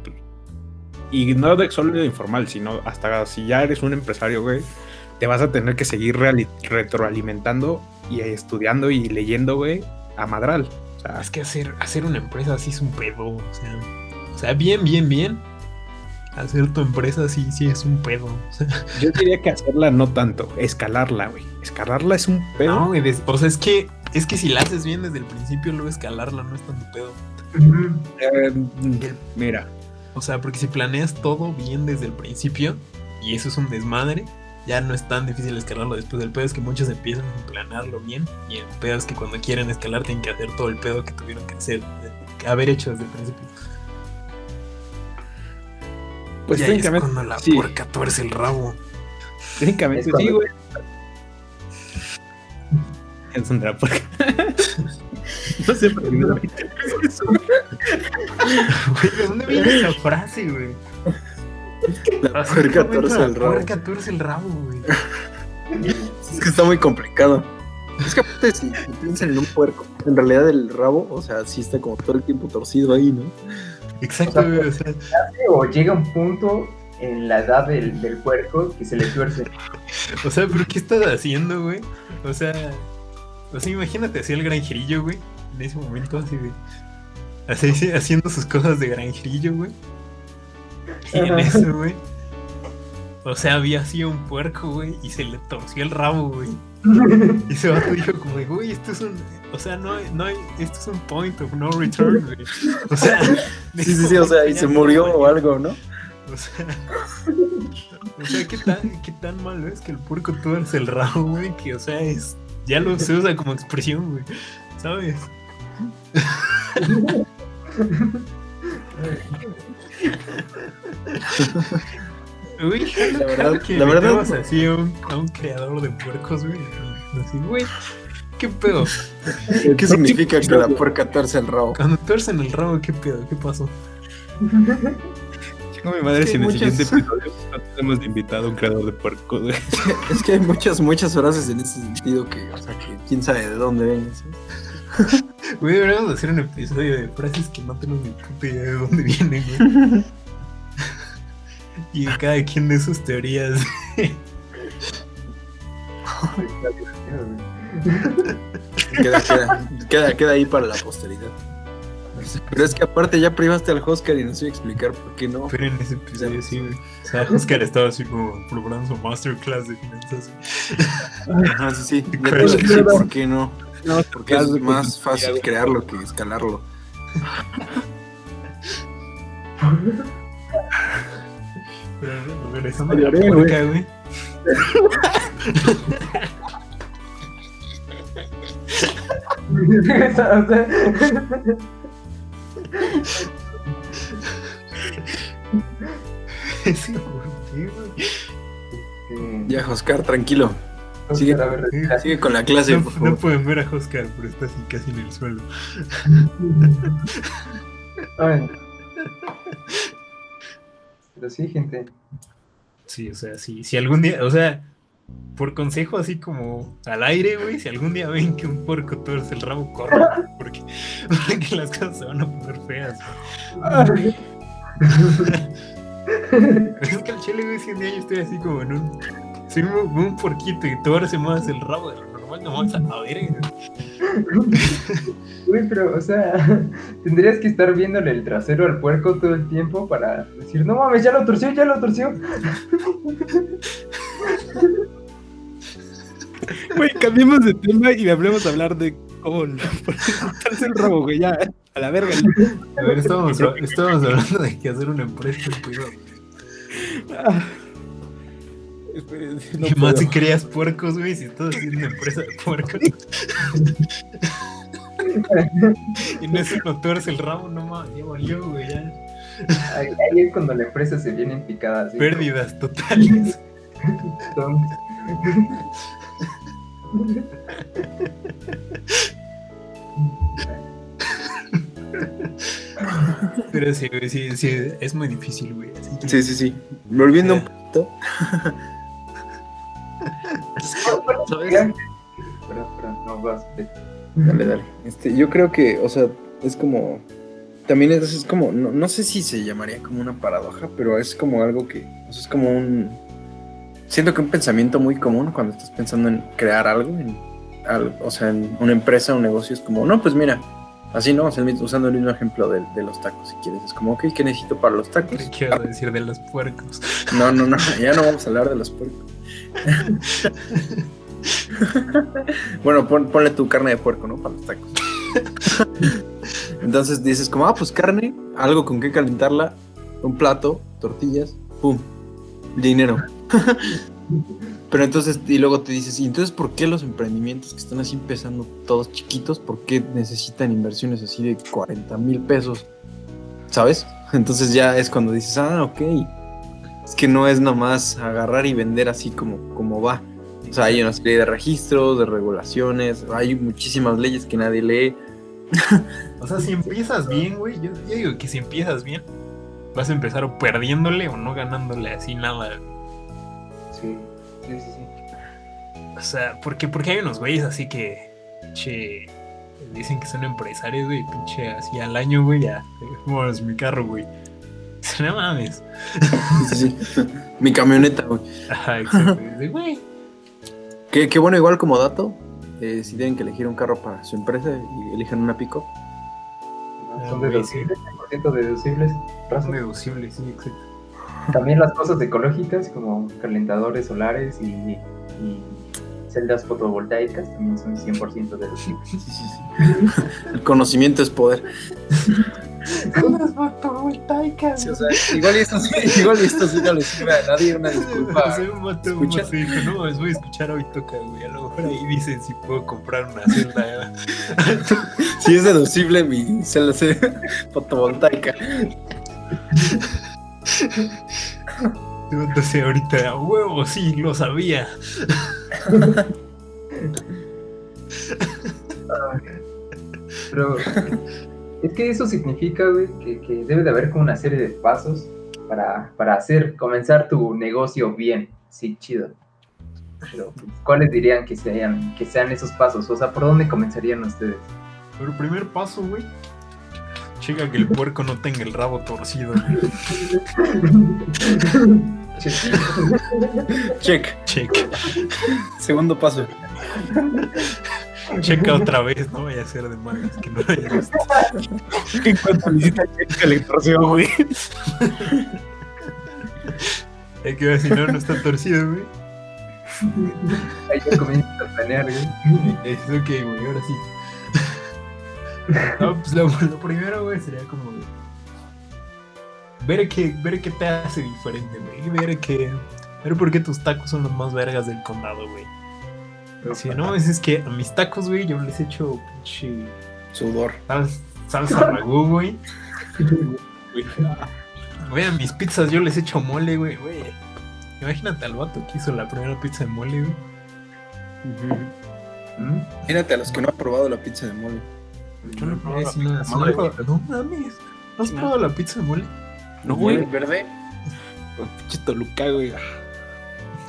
Y no de solo de informal, sino hasta si ya eres un empresario, güey, te vas a tener que seguir retroalimentando y estudiando y leyendo, güey, a madral. O sea, Es que hacer, hacer una empresa así es un pedo. O sea, o sea, bien, bien, bien. Hacer tu empresa sí, sí es un pedo. O sea, yo diría que hacerla no tanto, escalarla, güey. Escalarla es un pedo. no, güey, o sea, es que, es que si la haces bien desde el principio, luego escalarla no es tanto pedo. Eh, mira, O sea, porque si planeas todo bien desde el principio, y eso es un desmadre, ya no es tan difícil escalarlo después. El pedo es que muchos empiezan a planearlo bien, y el pedo es que cuando quieren escalar tienen que hacer todo el pedo que tuvieron que hacer, que haber hecho desde el principio. pues y ahí es técnicamente, cuando la sí. puerca tuerce el rabo. técnicamente sí, güey. Es una puerca. no sé por qué me da eso. Güey, ¿de dónde viene esa frase, güey? La puerca torce la el rabo. Puerca tuerce el rabo, güey. [LAUGHS] Es que está muy complicado. Es que aparte, si, si piensan en un puerco, en realidad el rabo, o sea, sí está como todo el tiempo torcido ahí, ¿no? Exacto, O sea, güey. O sea, o llega un punto en la edad del, del puerco que se le tuerce. [LAUGHS] O sea, pero ¿qué estás haciendo, güey? O sea, o sea, imagínate así el granjerillo, güey. En ese momento, así de. Así, haciendo sus cosas de granjerillo, güey. Y en eso, güey. O sea, había así un puerco, güey, y se le torció el rabo, güey. Y ese vato dijo como, güey, esto es un... O sea, no hay, no hay... Esto es un point of no return, güey. O sea... [LAUGHS] Sí, sí, sí, o sea, y se murió o algo, ¿no? O sea... [LAUGHS] O sea, ¿qué tan, qué tan malo es que el puerco tuerce el rabo, güey? Que, o sea, es... Ya lo se usa como expresión, güey. ¿Sabes? Uy, La verdad- que la verdad- así a un, a un creador de puercos, güey. Así, güey, ¿qué pedo? ¿Qué significa que la puerca torce el rabo? Cuando tuercen el rabo, ¿qué pedo? ¿Qué pasó? Chingo mi madre Sí, si en el muchas- siguiente episodio no tenemos de invitado a un creador de puercos, güey. [LAUGHS] Es que hay muchas, muchas frases en ese sentido que, o sea, que quién sabe de dónde ven. ¿sí? [LAUGHS] Güey, deberíamos hacer un episodio de frases que no tenemos ni puta idea de dónde vienen, güey. [LAUGHS] y cada quien de sus teorías. Queda, queda, queda, queda ahí para la posteridad. Pero es que aparte ya privaste al Oscar y no sé explicar por qué no. Pero en ese episodio sí, güey. O sea, [LAUGHS] Oscar estaba así como preparando su masterclass de finanzas. Ajá, sí, sí. [LAUGHS] Ya te Pero- dije por qué no. No, Porque es más fácil crearlo que escalarlo. Pero regresando a la Lloré, puerca, güey. [LAUGHS] O sea, Este, Ya, Oscar, tranquilo. Oscar, sigue. ver, con la clase, No, por no favor. pueden ver a Oscar, pero está así casi en el suelo. [LAUGHS] Ay. Pero sí, gente. Sí, o sea, sí, si algún día, o sea, por consejo así como al aire, güey, si algún día ven que un puerco tuerce el rabo, corran, [LAUGHS] güey, porque, las cosas se van a poner feas. güey. Es que el chile, güey, si un día yo estoy así como en un, soy un, un porquito y tuerce más el rabo de lo normal, no vamos a ver, Uy, pero, o sea, [LAUGHS] tendrías que estar viéndole el trasero al puerco todo el tiempo para decir, no mames, ya lo torció, ya lo torció. Güey, cambiemos de tema y hablemos a hablar de cómo cortarse el rabo, güey, ya, a la verga. A ver, estábamos, estábamos hablando de que hacer una empresa, cuidado. Ah. No y más si creas puercos, güey, si estás haciendo una empresa de puercos. y en eso no tuerce el rabo, no mames, ya valió, güey, ya. Ahí, ahí es cuando la empresa se viene en picada. Pérdidas totales. Pero sí, güey, sí, sí, es muy difícil, güey. Así que, Sí, sí, sí. Volviendo un Eh. poquito. ¿Sabes? Perdón, perdón, no vas. Dale, dale. Este, yo creo que, o sea, es como. También es, es como. No, no sé si se llamaría como una paradoja, pero es como algo que. O sea, es como un. Siento que un pensamiento muy común cuando estás pensando en crear algo, en, o sea, en una empresa, un negocio, es como, no, pues mira, así no, o sea, usando el mismo ejemplo de, de los tacos, si quieres, es como, ok, ¿qué necesito para los tacos? ¿Qué quiero decir de los puercos? No, no, no, ya no vamos a hablar de los puercos. [LAUGHS] bueno, pon- ponle tu carne de puerco, ¿no? Para los tacos. Entonces dices como, ah, pues carne, algo con que calentarla, un plato, tortillas, pum, dinero. [LAUGHS] Pero entonces, y luego te dices, ¿y entonces por qué los emprendimientos que están así empezando todos chiquitos, por qué necesitan inversiones así de 40 mil pesos? ¿Sabes? [LAUGHS] Entonces ya es cuando dices, ah, ok. Es que no es nomás agarrar y vender así como, como va. O sea, hay una serie de registros, de regulaciones, hay muchísimas leyes que nadie lee. [LAUGHS] O sea, si empiezas bien, güey, yo, yo digo que si empiezas bien, vas a empezar o perdiéndole o no ganándole así nada. Sí, sí, sí. sí. O sea, porque, porque hay unos güeyes así que, che, dicen que son empresarios, güey, pinche, así al año, güey, ya, vámonos mi carro, güey. [LAUGHS] No mames. Sí, sí. Mi camioneta, güey. Ajá, exacto. De, güey. Que, que bueno, igual como dato, eh, si tienen que elegir un carro para su empresa y elijan una pick-up, Son güey, deducibles, 100% deducibles. Son Razón. deducibles, sí, exacto. También las cosas ecológicas como calentadores solares y, y celdas fotovoltaicas también son 100% deducibles. Sí, sí, sí. [LAUGHS] El conocimiento es poder. Las fotovoltaicas. Sí, o sea, igual esto, sí- igual esto sí no le sirve a nadie, una disculpa. [LAUGHS] Dijo, no, les voy a escuchar hoy toca, güey. Mejor ahí dicen si puedo comprar una celda. [LAUGHS] Si es deducible mi celda fotovoltaica. Entonces ahorita, a huevo, sí, lo sabía. Pero es que eso significa, güey, que, que debe de haber como una serie de pasos para, para hacer, comenzar tu negocio bien. Sí, chido. Pero, ¿cuáles dirían que sean, que sean esos pasos? O sea, ¿por dónde comenzarían ustedes? Pero primer paso, güey. Checa que el puerco no tenga el rabo torcido. Check. Checa. Segundo paso. Checa otra vez, no vaya a ser de malas que no haya visto. En cuanto necesita que le torció, güey. Hay que ver si no, no está torcido, güey. Ahí ya comienzas a planear, güey. Es ok, güey, ahora sí. No, pues lo, lo primero, güey, sería como de ver qué, ver qué te hace diferente, güey. Ver que. Ver por qué tus tacos son los más vergas del condado, güey. Si no, es, es que a mis tacos, güey, yo les echo pinche Sudor. sal- salsa [LAUGHS] ragú, güey. Güey, a mis pizzas yo les echo mole, güey, güey. Imagínate al vato que hizo la primera pizza de mole, güey. ¿Mm? Mírate a los que no han probado la pizza de mole. Yo no he probado la la pizza de mole. No mames. ¿No has No. probado la pizza de mole? No, güey. verde? Pinche Toluca, güey.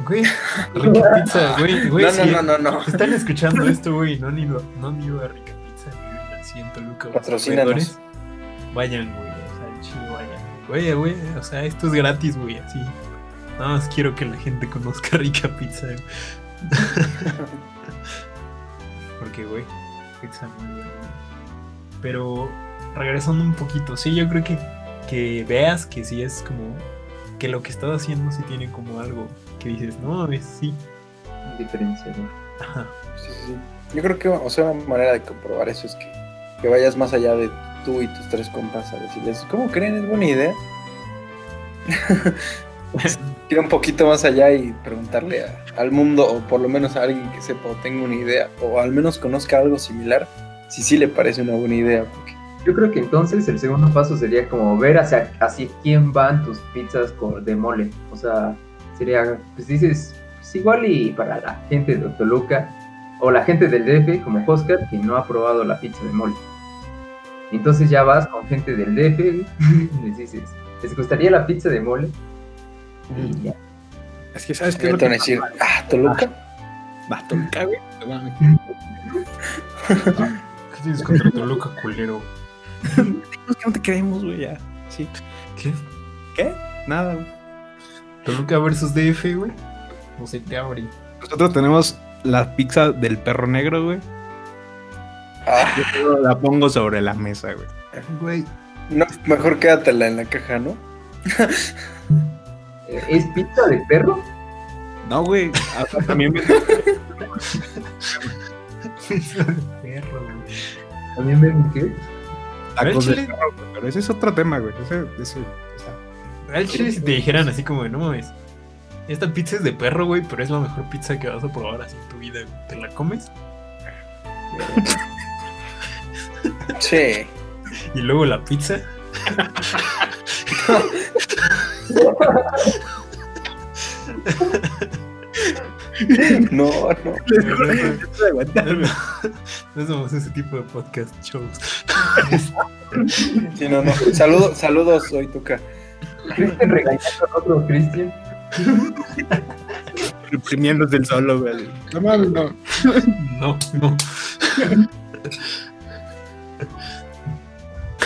Güey, [LAUGHS] rica pizza, güey, güey. No, no, no, no, no. Están escuchando esto, güey, no han ido, no han ido a Rica Pizza, viven así en Toluca. o Patrocínanos. alrededores, Vayan, güey, o sea, chile vayan. Güey, güey, o sea, esto es gratis, güey, así. Nada más quiero que la gente conozca [LAUGHS] Rica Pizza, güey. [LAUGHS] Porque, güey, pizza muy buena. Pero, regresando un poquito, sí, yo creo que, que veas que sí es como, que lo que estás haciendo sí tiene como algo que dices, no, es sí. Diferenciador. Ajá. Sí, sí, sí. Yo creo que, o sea, una manera de comprobar eso es que, que vayas más allá de tú y tus tres compas a decirles, ¿cómo creen? ¿Es buena idea? [LAUGHS] Ir un poquito más allá y preguntarle a- al mundo, o por lo menos a alguien que sepa o tenga una idea, o al menos conozca algo similar, si sí le parece una buena idea. Porque Yo creo que entonces el segundo paso sería como ver hacia, hacia quién van tus pizzas de mole. O sea, sería, pues dices, pues igual y para la gente de Toluca o la gente del DF, como Oscar, que no ha probado la pizza de mole. Entonces ya vas con gente del DF [LAUGHS] y les dices, ¿les gustaría la pizza de mole? Y ya. Es que, ¿sabes qué? te es lo van a que decir, ah, Toluca. Va, Toluca, güey. No. [LAUGHS] ¿Qué tienes contra Toluca, culero? Es que no te creemos, güey, ya. Sí. ¿Qué? ¿Qué? Nada, güey. Toluca versus DF, güey. No se te abre. Nosotros tenemos la pizza del perro negro, güey. Ah, Yo la pongo sobre la mesa, güey. Güey. no, mejor quédatela en la caja, ¿no? [LAUGHS] ¿Es pizza de perro? No, güey. también me- Perro, güey. ¿También ven qué? tacos Al de chile- perro, güey, pero ese es otro tema, güey. Ese, ese, o sea, Al chile si te dijeran así como, no mames. Esta pizza es de perro, güey, pero es la mejor pizza que vas a probar así en tu vida. güey. ¿Te la comes? Sí. Y luego la pizza. [LAUGHS] No, no. No somos ese tipo de podcast shows. Sí, no, no. Saludos, saludos, soy Tuca. Cristian regañando a otro Cristian. Reprimiéndose el solo, güey. No mames, no. No, no.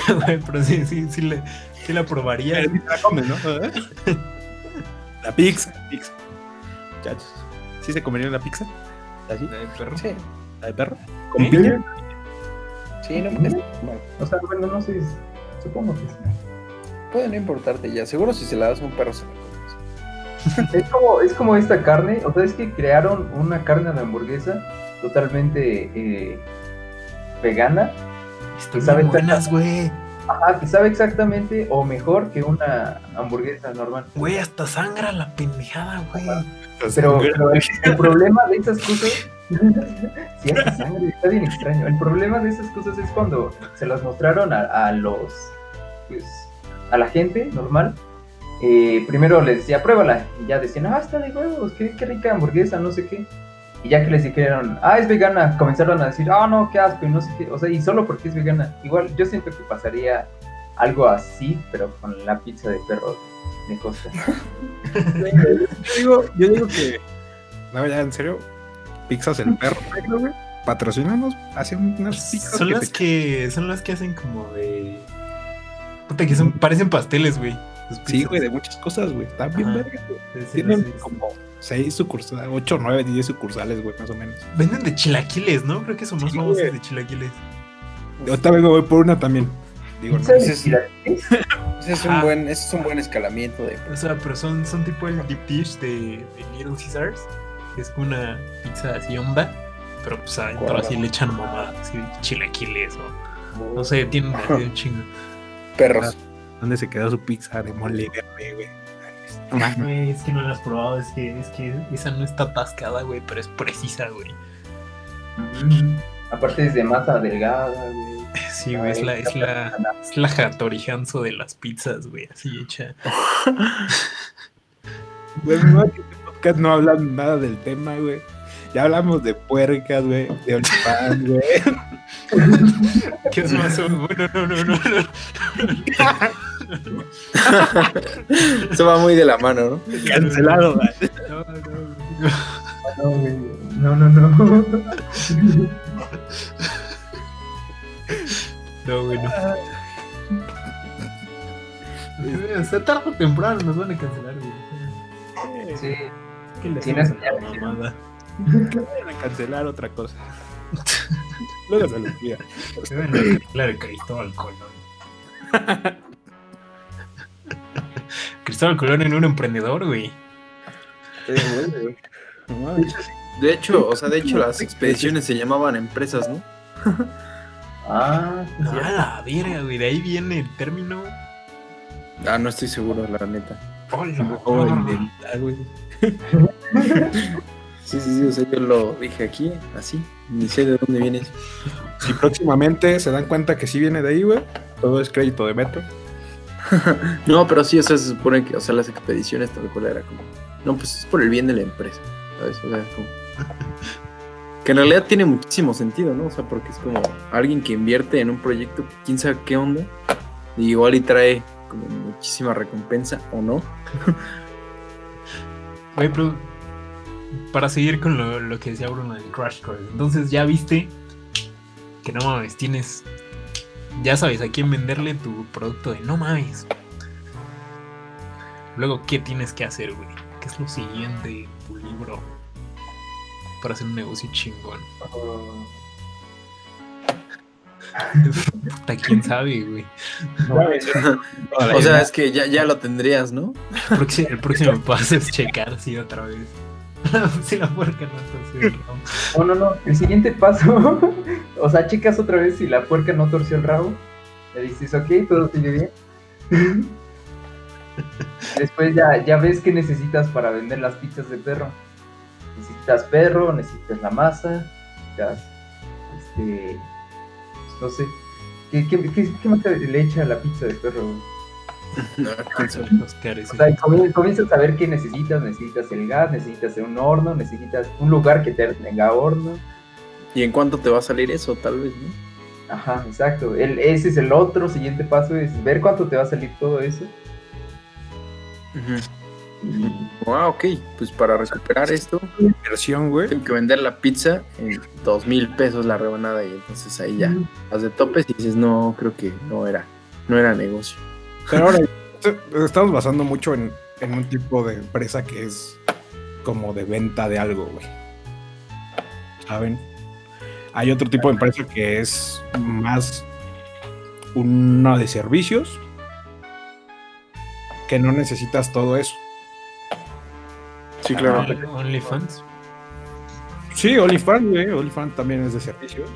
Güey, pero sí, sí, sí le, Sí la probaría. Pero sí te la comes, ¿no? La pizza. Pizza. Muchachos. ¿Sí se comerían la pizza? ¿Así? La de perro. Sí, ¿La de perro? ¿Con piña? sí, no, bueno, O sea, bueno, no sé, supongo que sí. puede no importarte ya. Seguro si se la das a un perro se la comes. Es como, es como esta carne, o sea, es que crearon una carne de hamburguesa totalmente eh, vegana, Están ¿Saben bien buenas, güey. Ajá, que sabe exactamente o mejor que una hamburguesa normal. Güey, hasta sangra la pendejada, güey. Pero, pero el, el problema de esas cosas, [LAUGHS] sí, hasta sangre, está bien extraño. El problema de esas cosas es cuando se las mostraron a, a los, pues, a la gente normal. eh, primero les decía, pruébala, y ya decían, ah, está de huevos, qué, qué rica hamburguesa, no sé qué. Y ya que les dijeron, ah, es vegana, comenzaron a decir, ah, no, qué asco, y no sé qué. O sea, y solo porque es vegana. Igual, yo siento que pasaría algo así, pero con la pizza de perro de costa. [LAUGHS] Yo digo, yo digo que. No, ya, en serio. Pizzas el perro, güey. Patrocínanos. Hace unas pizzas. Son que las te- que son las que hacen como de Puta que son parecen pasteles, güey. Sí, güey, de muchas cosas, güey. Están bien vergas, güey. Sí, sí, Tienen sí, sí. como 6 sucursales, 8, 9, 10 sucursales, güey, más o menos. Venden de chilaquiles, ¿no? Creo que son más Sí, famosos de chilaquiles. Yo también voy por una también. Digo, no. ¿Pizza de ese es- chilaquiles? Ese es Ajá. un buen, ese es un buen escalamiento de O sea, pero son, son tipo el deep dish de, de Little Caesars. Que es como una pizza así onda. Pero pues adentro así le echan mamadas, así de chilaquiles o no sé, tienen así un chingo. perros. ¿Dónde se quedó su pizza de mole verde, güey? No. Güey, es que no la has probado, es que, es que esa no está atascada, güey, pero es precisa, güey. Mm, Aparte es de masa delgada, güey. [LAUGHS] Sí, güey, es la, es la, [LAUGHS] es la Hattori Hanzo de las pizzas, güey, así hecha. [LAUGHS] Güey, mi madre, que este podcast no hablan nada del tema, güey. Ya hablamos de puercas, güey, de olifán, güey. ¿Qué es más? Bueno, no, no, no, no. [LAUGHS] Eso va muy de la mano, ¿no? Cancelado, güey. No, no, no. No. No, no, no. No, güey, no. O sea, tarde o temprano nos van a cancelar, güey. Sí. ¿Qué le Tienes hacemos a la que- mamada? Van a cancelar otra cosa. [LAUGHS] Luego se lo olvida. Se van a cancelar a Cristóbal Colón. [LAUGHS] Cristóbal Colón en un emprendedor, güey. Mames. De hecho, o sea, de hecho las expediciones se llamaban empresas, ¿no? Ah, sí, No, sí. a la verga, güey. De ahí viene el término. Ah, no estoy seguro, la neta. Hola, identidad, güey. Sí, sí, sí, o sea, yo lo dije aquí, así, ni sé de dónde viene eso. Si próximamente se dan cuenta que sí viene de ahí, güey, todo es crédito de Metro. [LAUGHS] No, pero sí, o sea, se supone que, o sea, las expediciones tal cual era como, no, pues es por el bien de la empresa, ¿sabes? O sea, como... Que en realidad tiene muchísimo sentido, ¿no? O sea, porque es como alguien que invierte en un proyecto, quién sabe qué onda, y igual y trae como muchísima recompensa, ¿o no? [LAUGHS] Güey, pero para seguir con lo, lo que decía Bruno del Crash Course, entonces ya viste que no mames, tienes, ya sabes a quién venderle tu producto de no mames. Luego, ¿qué tienes que hacer, güey? ¿Qué es lo siguiente en tu libro para hacer un negocio chingón? Puta, quién sabe, güey. O sea, es que ya, ya lo tendrías, ¿no? El próximo, el próximo paso es checar si otra vez. [LAUGHS] si la puerca no está así, ¿no? No, no, no. El siguiente paso, o sea, checas otra vez si la puerca no torció el rabo. Le dices, ok, todo sigue bien. [LAUGHS] Después ya, ya ves qué necesitas para vender las pizzas de perro. Necesitas perro, necesitas la masa, necesitas, este, pues, no sé. ¿Qué, qué, qué, qué más le echa a la pizza de perro? [LAUGHS] O sea, comien- comienzas a ver qué necesitas. Necesitas el gas, necesitas un horno, necesitas un lugar que te tenga horno. ¿Y en cuánto te va a salir eso, tal vez, no? Ajá, exacto. El, ese es el otro siguiente paso, es ver cuánto te va a salir todo eso. Y Ah, ok, pues para recuperar esto, Inversión, güey. tengo que vender la pizza en dos mil pesos la rebanada y entonces ahí ya vas de topes y dices, no, creo que no era, no era negocio. Pero ahora te- estamos basando mucho en, en un tipo de empresa que es como de venta de algo, güey. ¿Saben? Hay otro tipo de empresa que es más una de servicios que no necesitas todo eso. Sí, claro. OnlyFans. Sí, OnlyFans, güey. OnlyFans también es de servicios.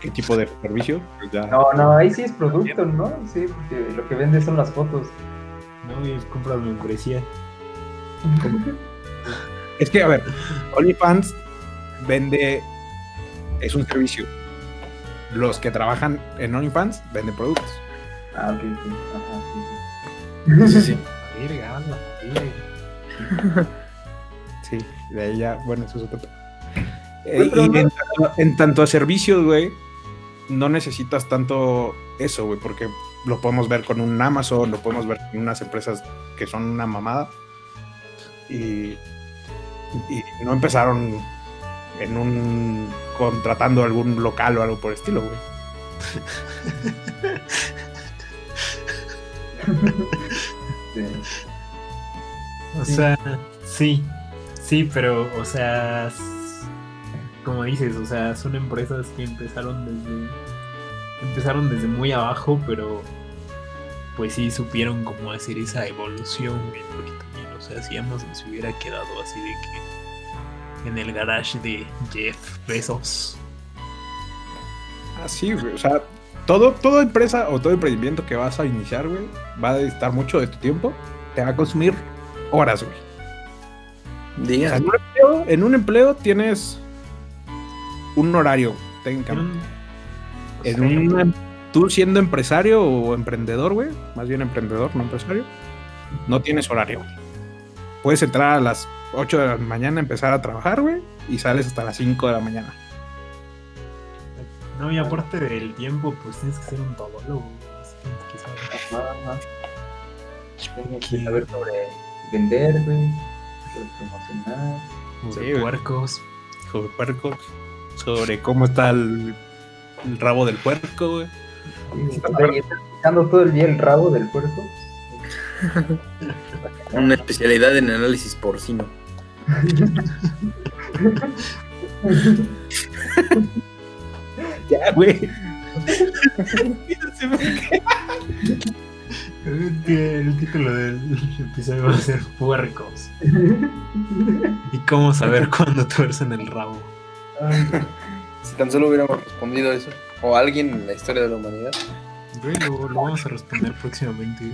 ¿Qué tipo de servicio? Pues ya- No, no, ahí sí es producto, ¿no? Sí, porque lo que vende son las fotos. No, y compras membresía. [LAUGHS] Es que, a ver, OnlyFans vende. Es un servicio. Los que trabajan en OnlyFans venden productos. Ah, ok, sí. Ajá, sí, Sí, sí. [LAUGHS] [LAUGHS] Sí, de ahí ya, bueno, eso es otro tema. Eh, y en tanto, en tanto a servicios, güey, no necesitas tanto eso, güey, porque lo podemos ver con un Amazon, lo podemos ver con unas empresas que son una mamada. Y, y no empezaron en un contratando algún local o algo por el estilo, güey. [LAUGHS] O sea, sí, sí, pero, o sea, como dices, o sea, son empresas que empezaron desde, empezaron desde muy abajo, pero pues sí supieron cómo hacer esa evolución, güey, porque también, o sea, si Amazon se hubiera quedado así de que en el garage de Jeff Bezos, Así, güey. O sea, todo, toda empresa o todo emprendimiento que vas a iniciar, güey, va a estar mucho de tu tiempo. Te va a consumir horas, güey. O sea, Diga. en, un empleo, en un empleo tienes un horario, técnicamente. En una- tú siendo empresario o emprendedor, güey, más bien emprendedor, no empresario, no tienes horario. güey. Puedes entrar a las 8 de la mañana, empezar a trabajar, güey, y sales hasta las 5 de la mañana. No, y aparte del tiempo, pues tienes que ser un todólogo, güey, tienes que saber. Sobre vender, güey. Sobre promocionar. sobre Sí, puercos. Sobre puercos, sobre cómo está el, el rabo del puerco, güey. Sí, picando todo el día el rabo del puerco. [LAUGHS] Una especialidad en análisis porcino. [LAUGHS] Ya, güey. El, que- el título del episodio va a ser Puercos. ¿Y cómo saber cuándo tuercen el rabo? Ay, Si tan solo hubiéramos respondido eso, o alguien en la historia de la humanidad. Güey, lo, lo vamos a responder próximamente.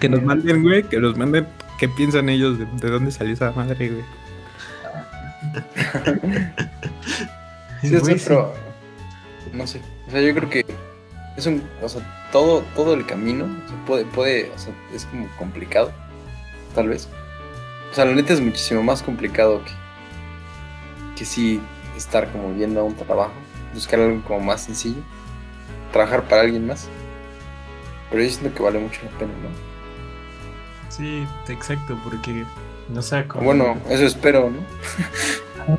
Que nos manden, güey, que nos manden qué piensan ellos de, de dónde salió esa madre, güey. [LAUGHS] Sí, Güey, sí, pero no sé. O sea, yo creo que es un, o sea, todo, todo el camino o sea, puede, puede, o sea, es como complicado, tal vez. O sea, la neta es muchísimo más complicado que, que sí estar como yendo a un trabajo, buscar algo como más sencillo, trabajar para alguien más. Pero yo siento que vale mucho la pena, ¿no? Sí, exacto, porque no sé cómo. Bueno, eso espero, ¿no?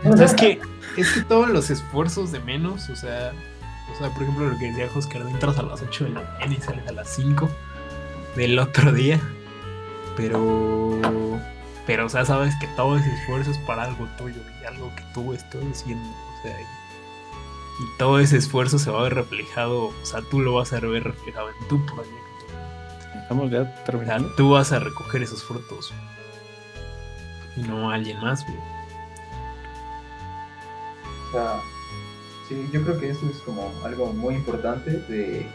O sea, es que, es que todos los esfuerzos de menos, o sea, o sea, por ejemplo, lo que decía Oscar, entras a las 8 de la mañana y sales a las 5 del otro día. Pero, pero, o sea, sabes que todo ese esfuerzo es para algo tuyo y algo que tú estás haciendo, o sea, y, y todo ese esfuerzo se va a ver reflejado, o sea, tú lo vas a ver reflejado en tu proyecto. Estamos ya terminando. tú vas a recoger esos frutos y no alguien más, güey. O sea, sí, yo creo que eso es como algo muy importante de,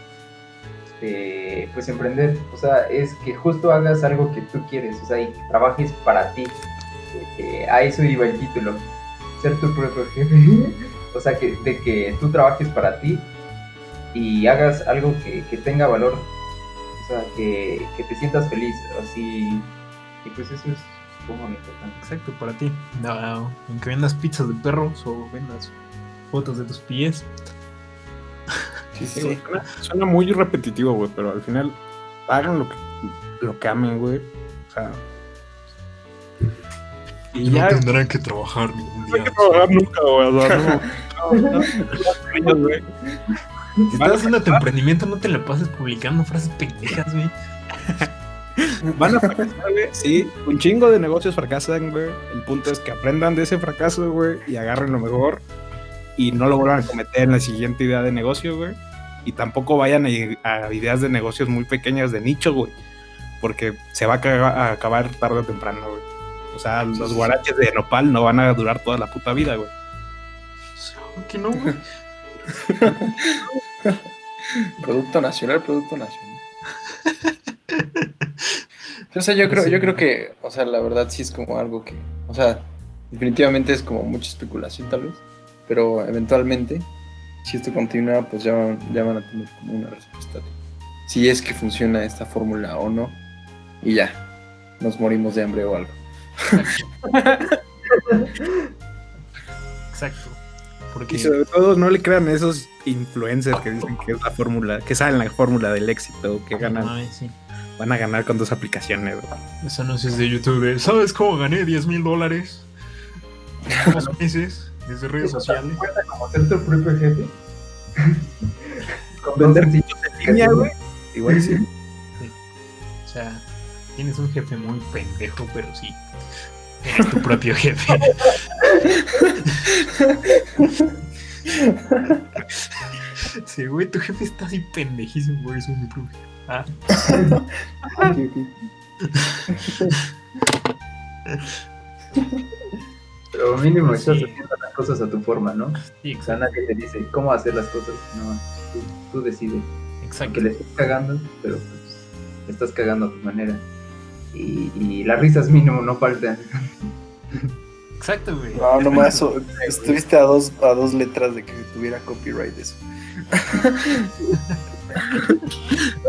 de, pues emprender. O sea, es que justo hagas algo que tú quieres, o sea, y que trabajes para ti. A eso iba el título, ser tu propio jefe. [LAUGHS] o sea, que, de que tú trabajes para ti y hagas algo que, que tenga valor. O sea, que, que te sientas feliz, así. Y pues eso es como lo importante. Exacto, para ti. No, aunque vendas pizzas de perros o vendas fotos de tus pies. Sí, Sí, güey, Suena, suena muy repetitivo, güey, pero al final hagan lo que, lo que amen, güey. O sea. Y ya. tendrán que trabajar ningún No hay que trabajar nunca, güey. O sea, no. no, no, no, güey. Si estás haciendo tu emprendimiento, no te la pases publicando frases pendejas, güey. Van a fracasar, güey. Sí, un chingo de negocios fracasan, güey. El punto es que aprendan de ese fracaso, güey, y agarren lo mejor y no lo vuelvan a cometer en la siguiente idea de negocio, güey. Y tampoco vayan a, a ideas de negocios muy pequeñas de nicho, güey. Porque se va a, acabar tarde o temprano, güey. O sea, los guaraches de nopal no van a durar toda la puta vida, güey. ¿Por qué no, güey? [LAUGHS] [LAUGHS] Producto nacional, producto nacional. [LAUGHS] O sea, yo creo, yo creo que, o sea, la verdad sí es como algo que, o sea, definitivamente es como mucha especulación tal vez, pero eventualmente, si esto continúa, pues ya, van- ya van a tener como una respuesta de si es que funciona esta fórmula o no, y ya, nos morimos de hambre o algo. Exacto. [LAUGHS] Y Porque sobre todo no le crean a esos influencers que dicen que es la fórmula, que saben la fórmula del éxito, que ganan, sí. van a ganar con dos aplicaciones, güey. Los anuncios de YouTube. ¿Sabes cómo gané 10 mil dólares? Dos meses desde redes sociales. ¿Cuenta como ser tu propio jefe? [LAUGHS] Con Vender cursos en línea, güey. Igual sí. O sea, tienes un jefe muy pendejo, pero sí. Eres tu propio jefe. Sí, güey, tu jefe está así pendejísimo, güey. Soy mi propio. jefe. Ah, Pero mínimo estás haciendo las cosas a tu forma, ¿no? sí, O sea, nadie te dice cómo hacer las cosas, no, tú, tú decides. exacto. Que le estás cagando, pero pues le estás cagando a tu manera. Y, y las risas mínimo no faltan. Exacto, güey. No, nomás estuviste a dos, a dos letras de que tuviera copyright eso.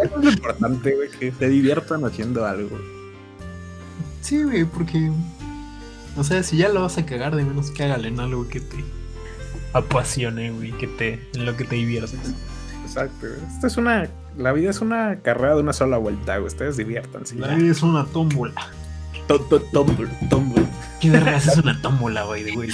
Es lo importante, güey, que se diviertan haciendo algo. Sí, güey, porque. O sea, si ya lo vas a cagar, de menos cágale en algo que te apasione, güey, que te, en lo que te diviertas. Exacto, güey. Esto es una. La vida es una carrera de una sola vuelta, güey. Ustedes diviértanse. La vida es una tómbola. Tumble, tumble. ¿Qué vergas es una tómbola, güey, güey?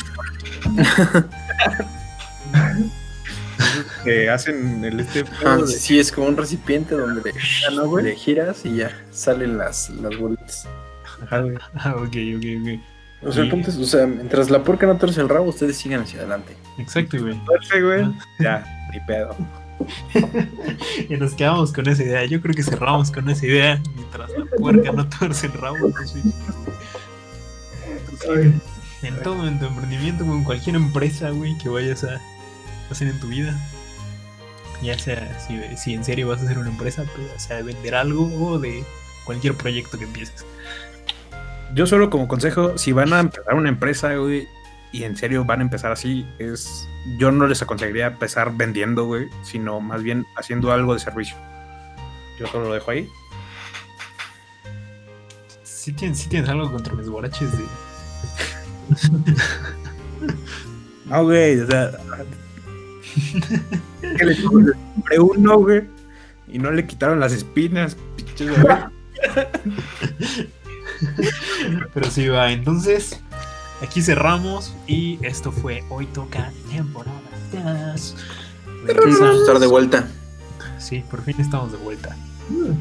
Que hacen el este. Ah, de- sí, sí, es como un recipiente donde le, ¿no, güey? le giras y ya salen las, las bolitas. Ajá, güey. Ah, ok, ok, ok. O sea, el punto es, o sea, mientras la puerca no torce el rabo, ustedes sigan hacia adelante. Exacto, güey. Güey. Ya, ni pedo. [LAUGHS] Y nos quedamos con esa idea. Yo creo que cerramos con esa idea. Mientras la puerca no torce el rabo. En todo, en tu emprendimiento, con cualquier empresa, güey, que vayas a hacer en tu vida. Ya sea si, si en serio vas a hacer una empresa, pues, ya sea de vender algo o de cualquier proyecto que empieces. Yo solo como consejo, si van a empezar una empresa, güey, y en serio van a empezar así, es yo no les aconsejaría empezar vendiendo, güey, sino más bien haciendo algo de servicio. Yo solo lo dejo ahí. Si tienes, sí tienes algo contra mis guaraches de. [LAUGHS] No, güey, o sea. que le compré uno, güey, y no le quitaron las espinas, pinches, güey. [LAUGHS] Pero sí va, entonces aquí cerramos y esto fue Hoy Toca temporada 2. Vamos a Regresamos. estar de vuelta. Sí, por fin estamos de vuelta.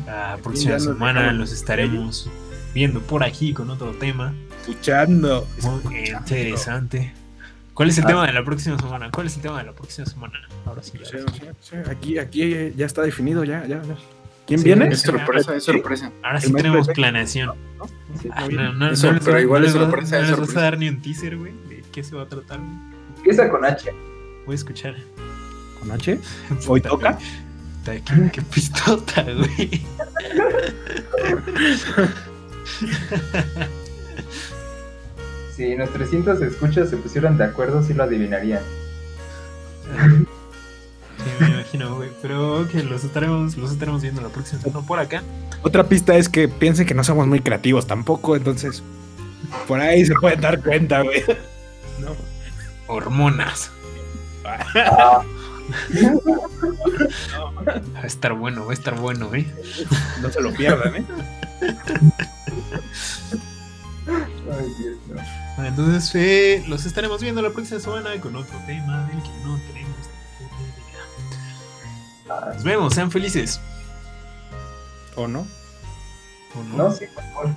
La próxima ya semana los estaremos viendo por aquí con otro tema Escuchando. muy interesante. ¿Cuál es el tema de la próxima semana? ¿Cuál es el tema de la próxima semana? Ahora sí. No sé, no sé, no sé, Aquí, aquí ya está definido, ya, ya, ya. ¿Quién Sí, viene? Es sorpresa, es sorpresa. Ahora sí tenemos planeación. Sí, Ah, no, no, Eso, no les pero igual no es les va- sorpresa, no vas a dar ni un teaser, güey, de qué se va a tratar. Empieza con H. Voy a escuchar. ¿Con H? [LAUGHS] ¿Hoy toca? Qué, qué pistota, güey. Si nuestros 300 escuchas se pusieran de acuerdo, sí lo adivinarían. Sí, me imagino, güey. Pero ok, los estaremos, los estaremos viendo la próxima semana por acá. Otra pista es que piensen que no somos muy creativos tampoco, entonces por ahí se pueden dar cuenta, güey. No. Hormonas. Va a estar bueno, va a estar bueno, eh. No se lo pierdan, ¿eh? Ay, Dios, no. Bueno, entonces eh, los estaremos viendo la próxima semana con otro tema del que no tenemos Nos vemos, sean felices. ¿O no? ¿O no, sí, por favor.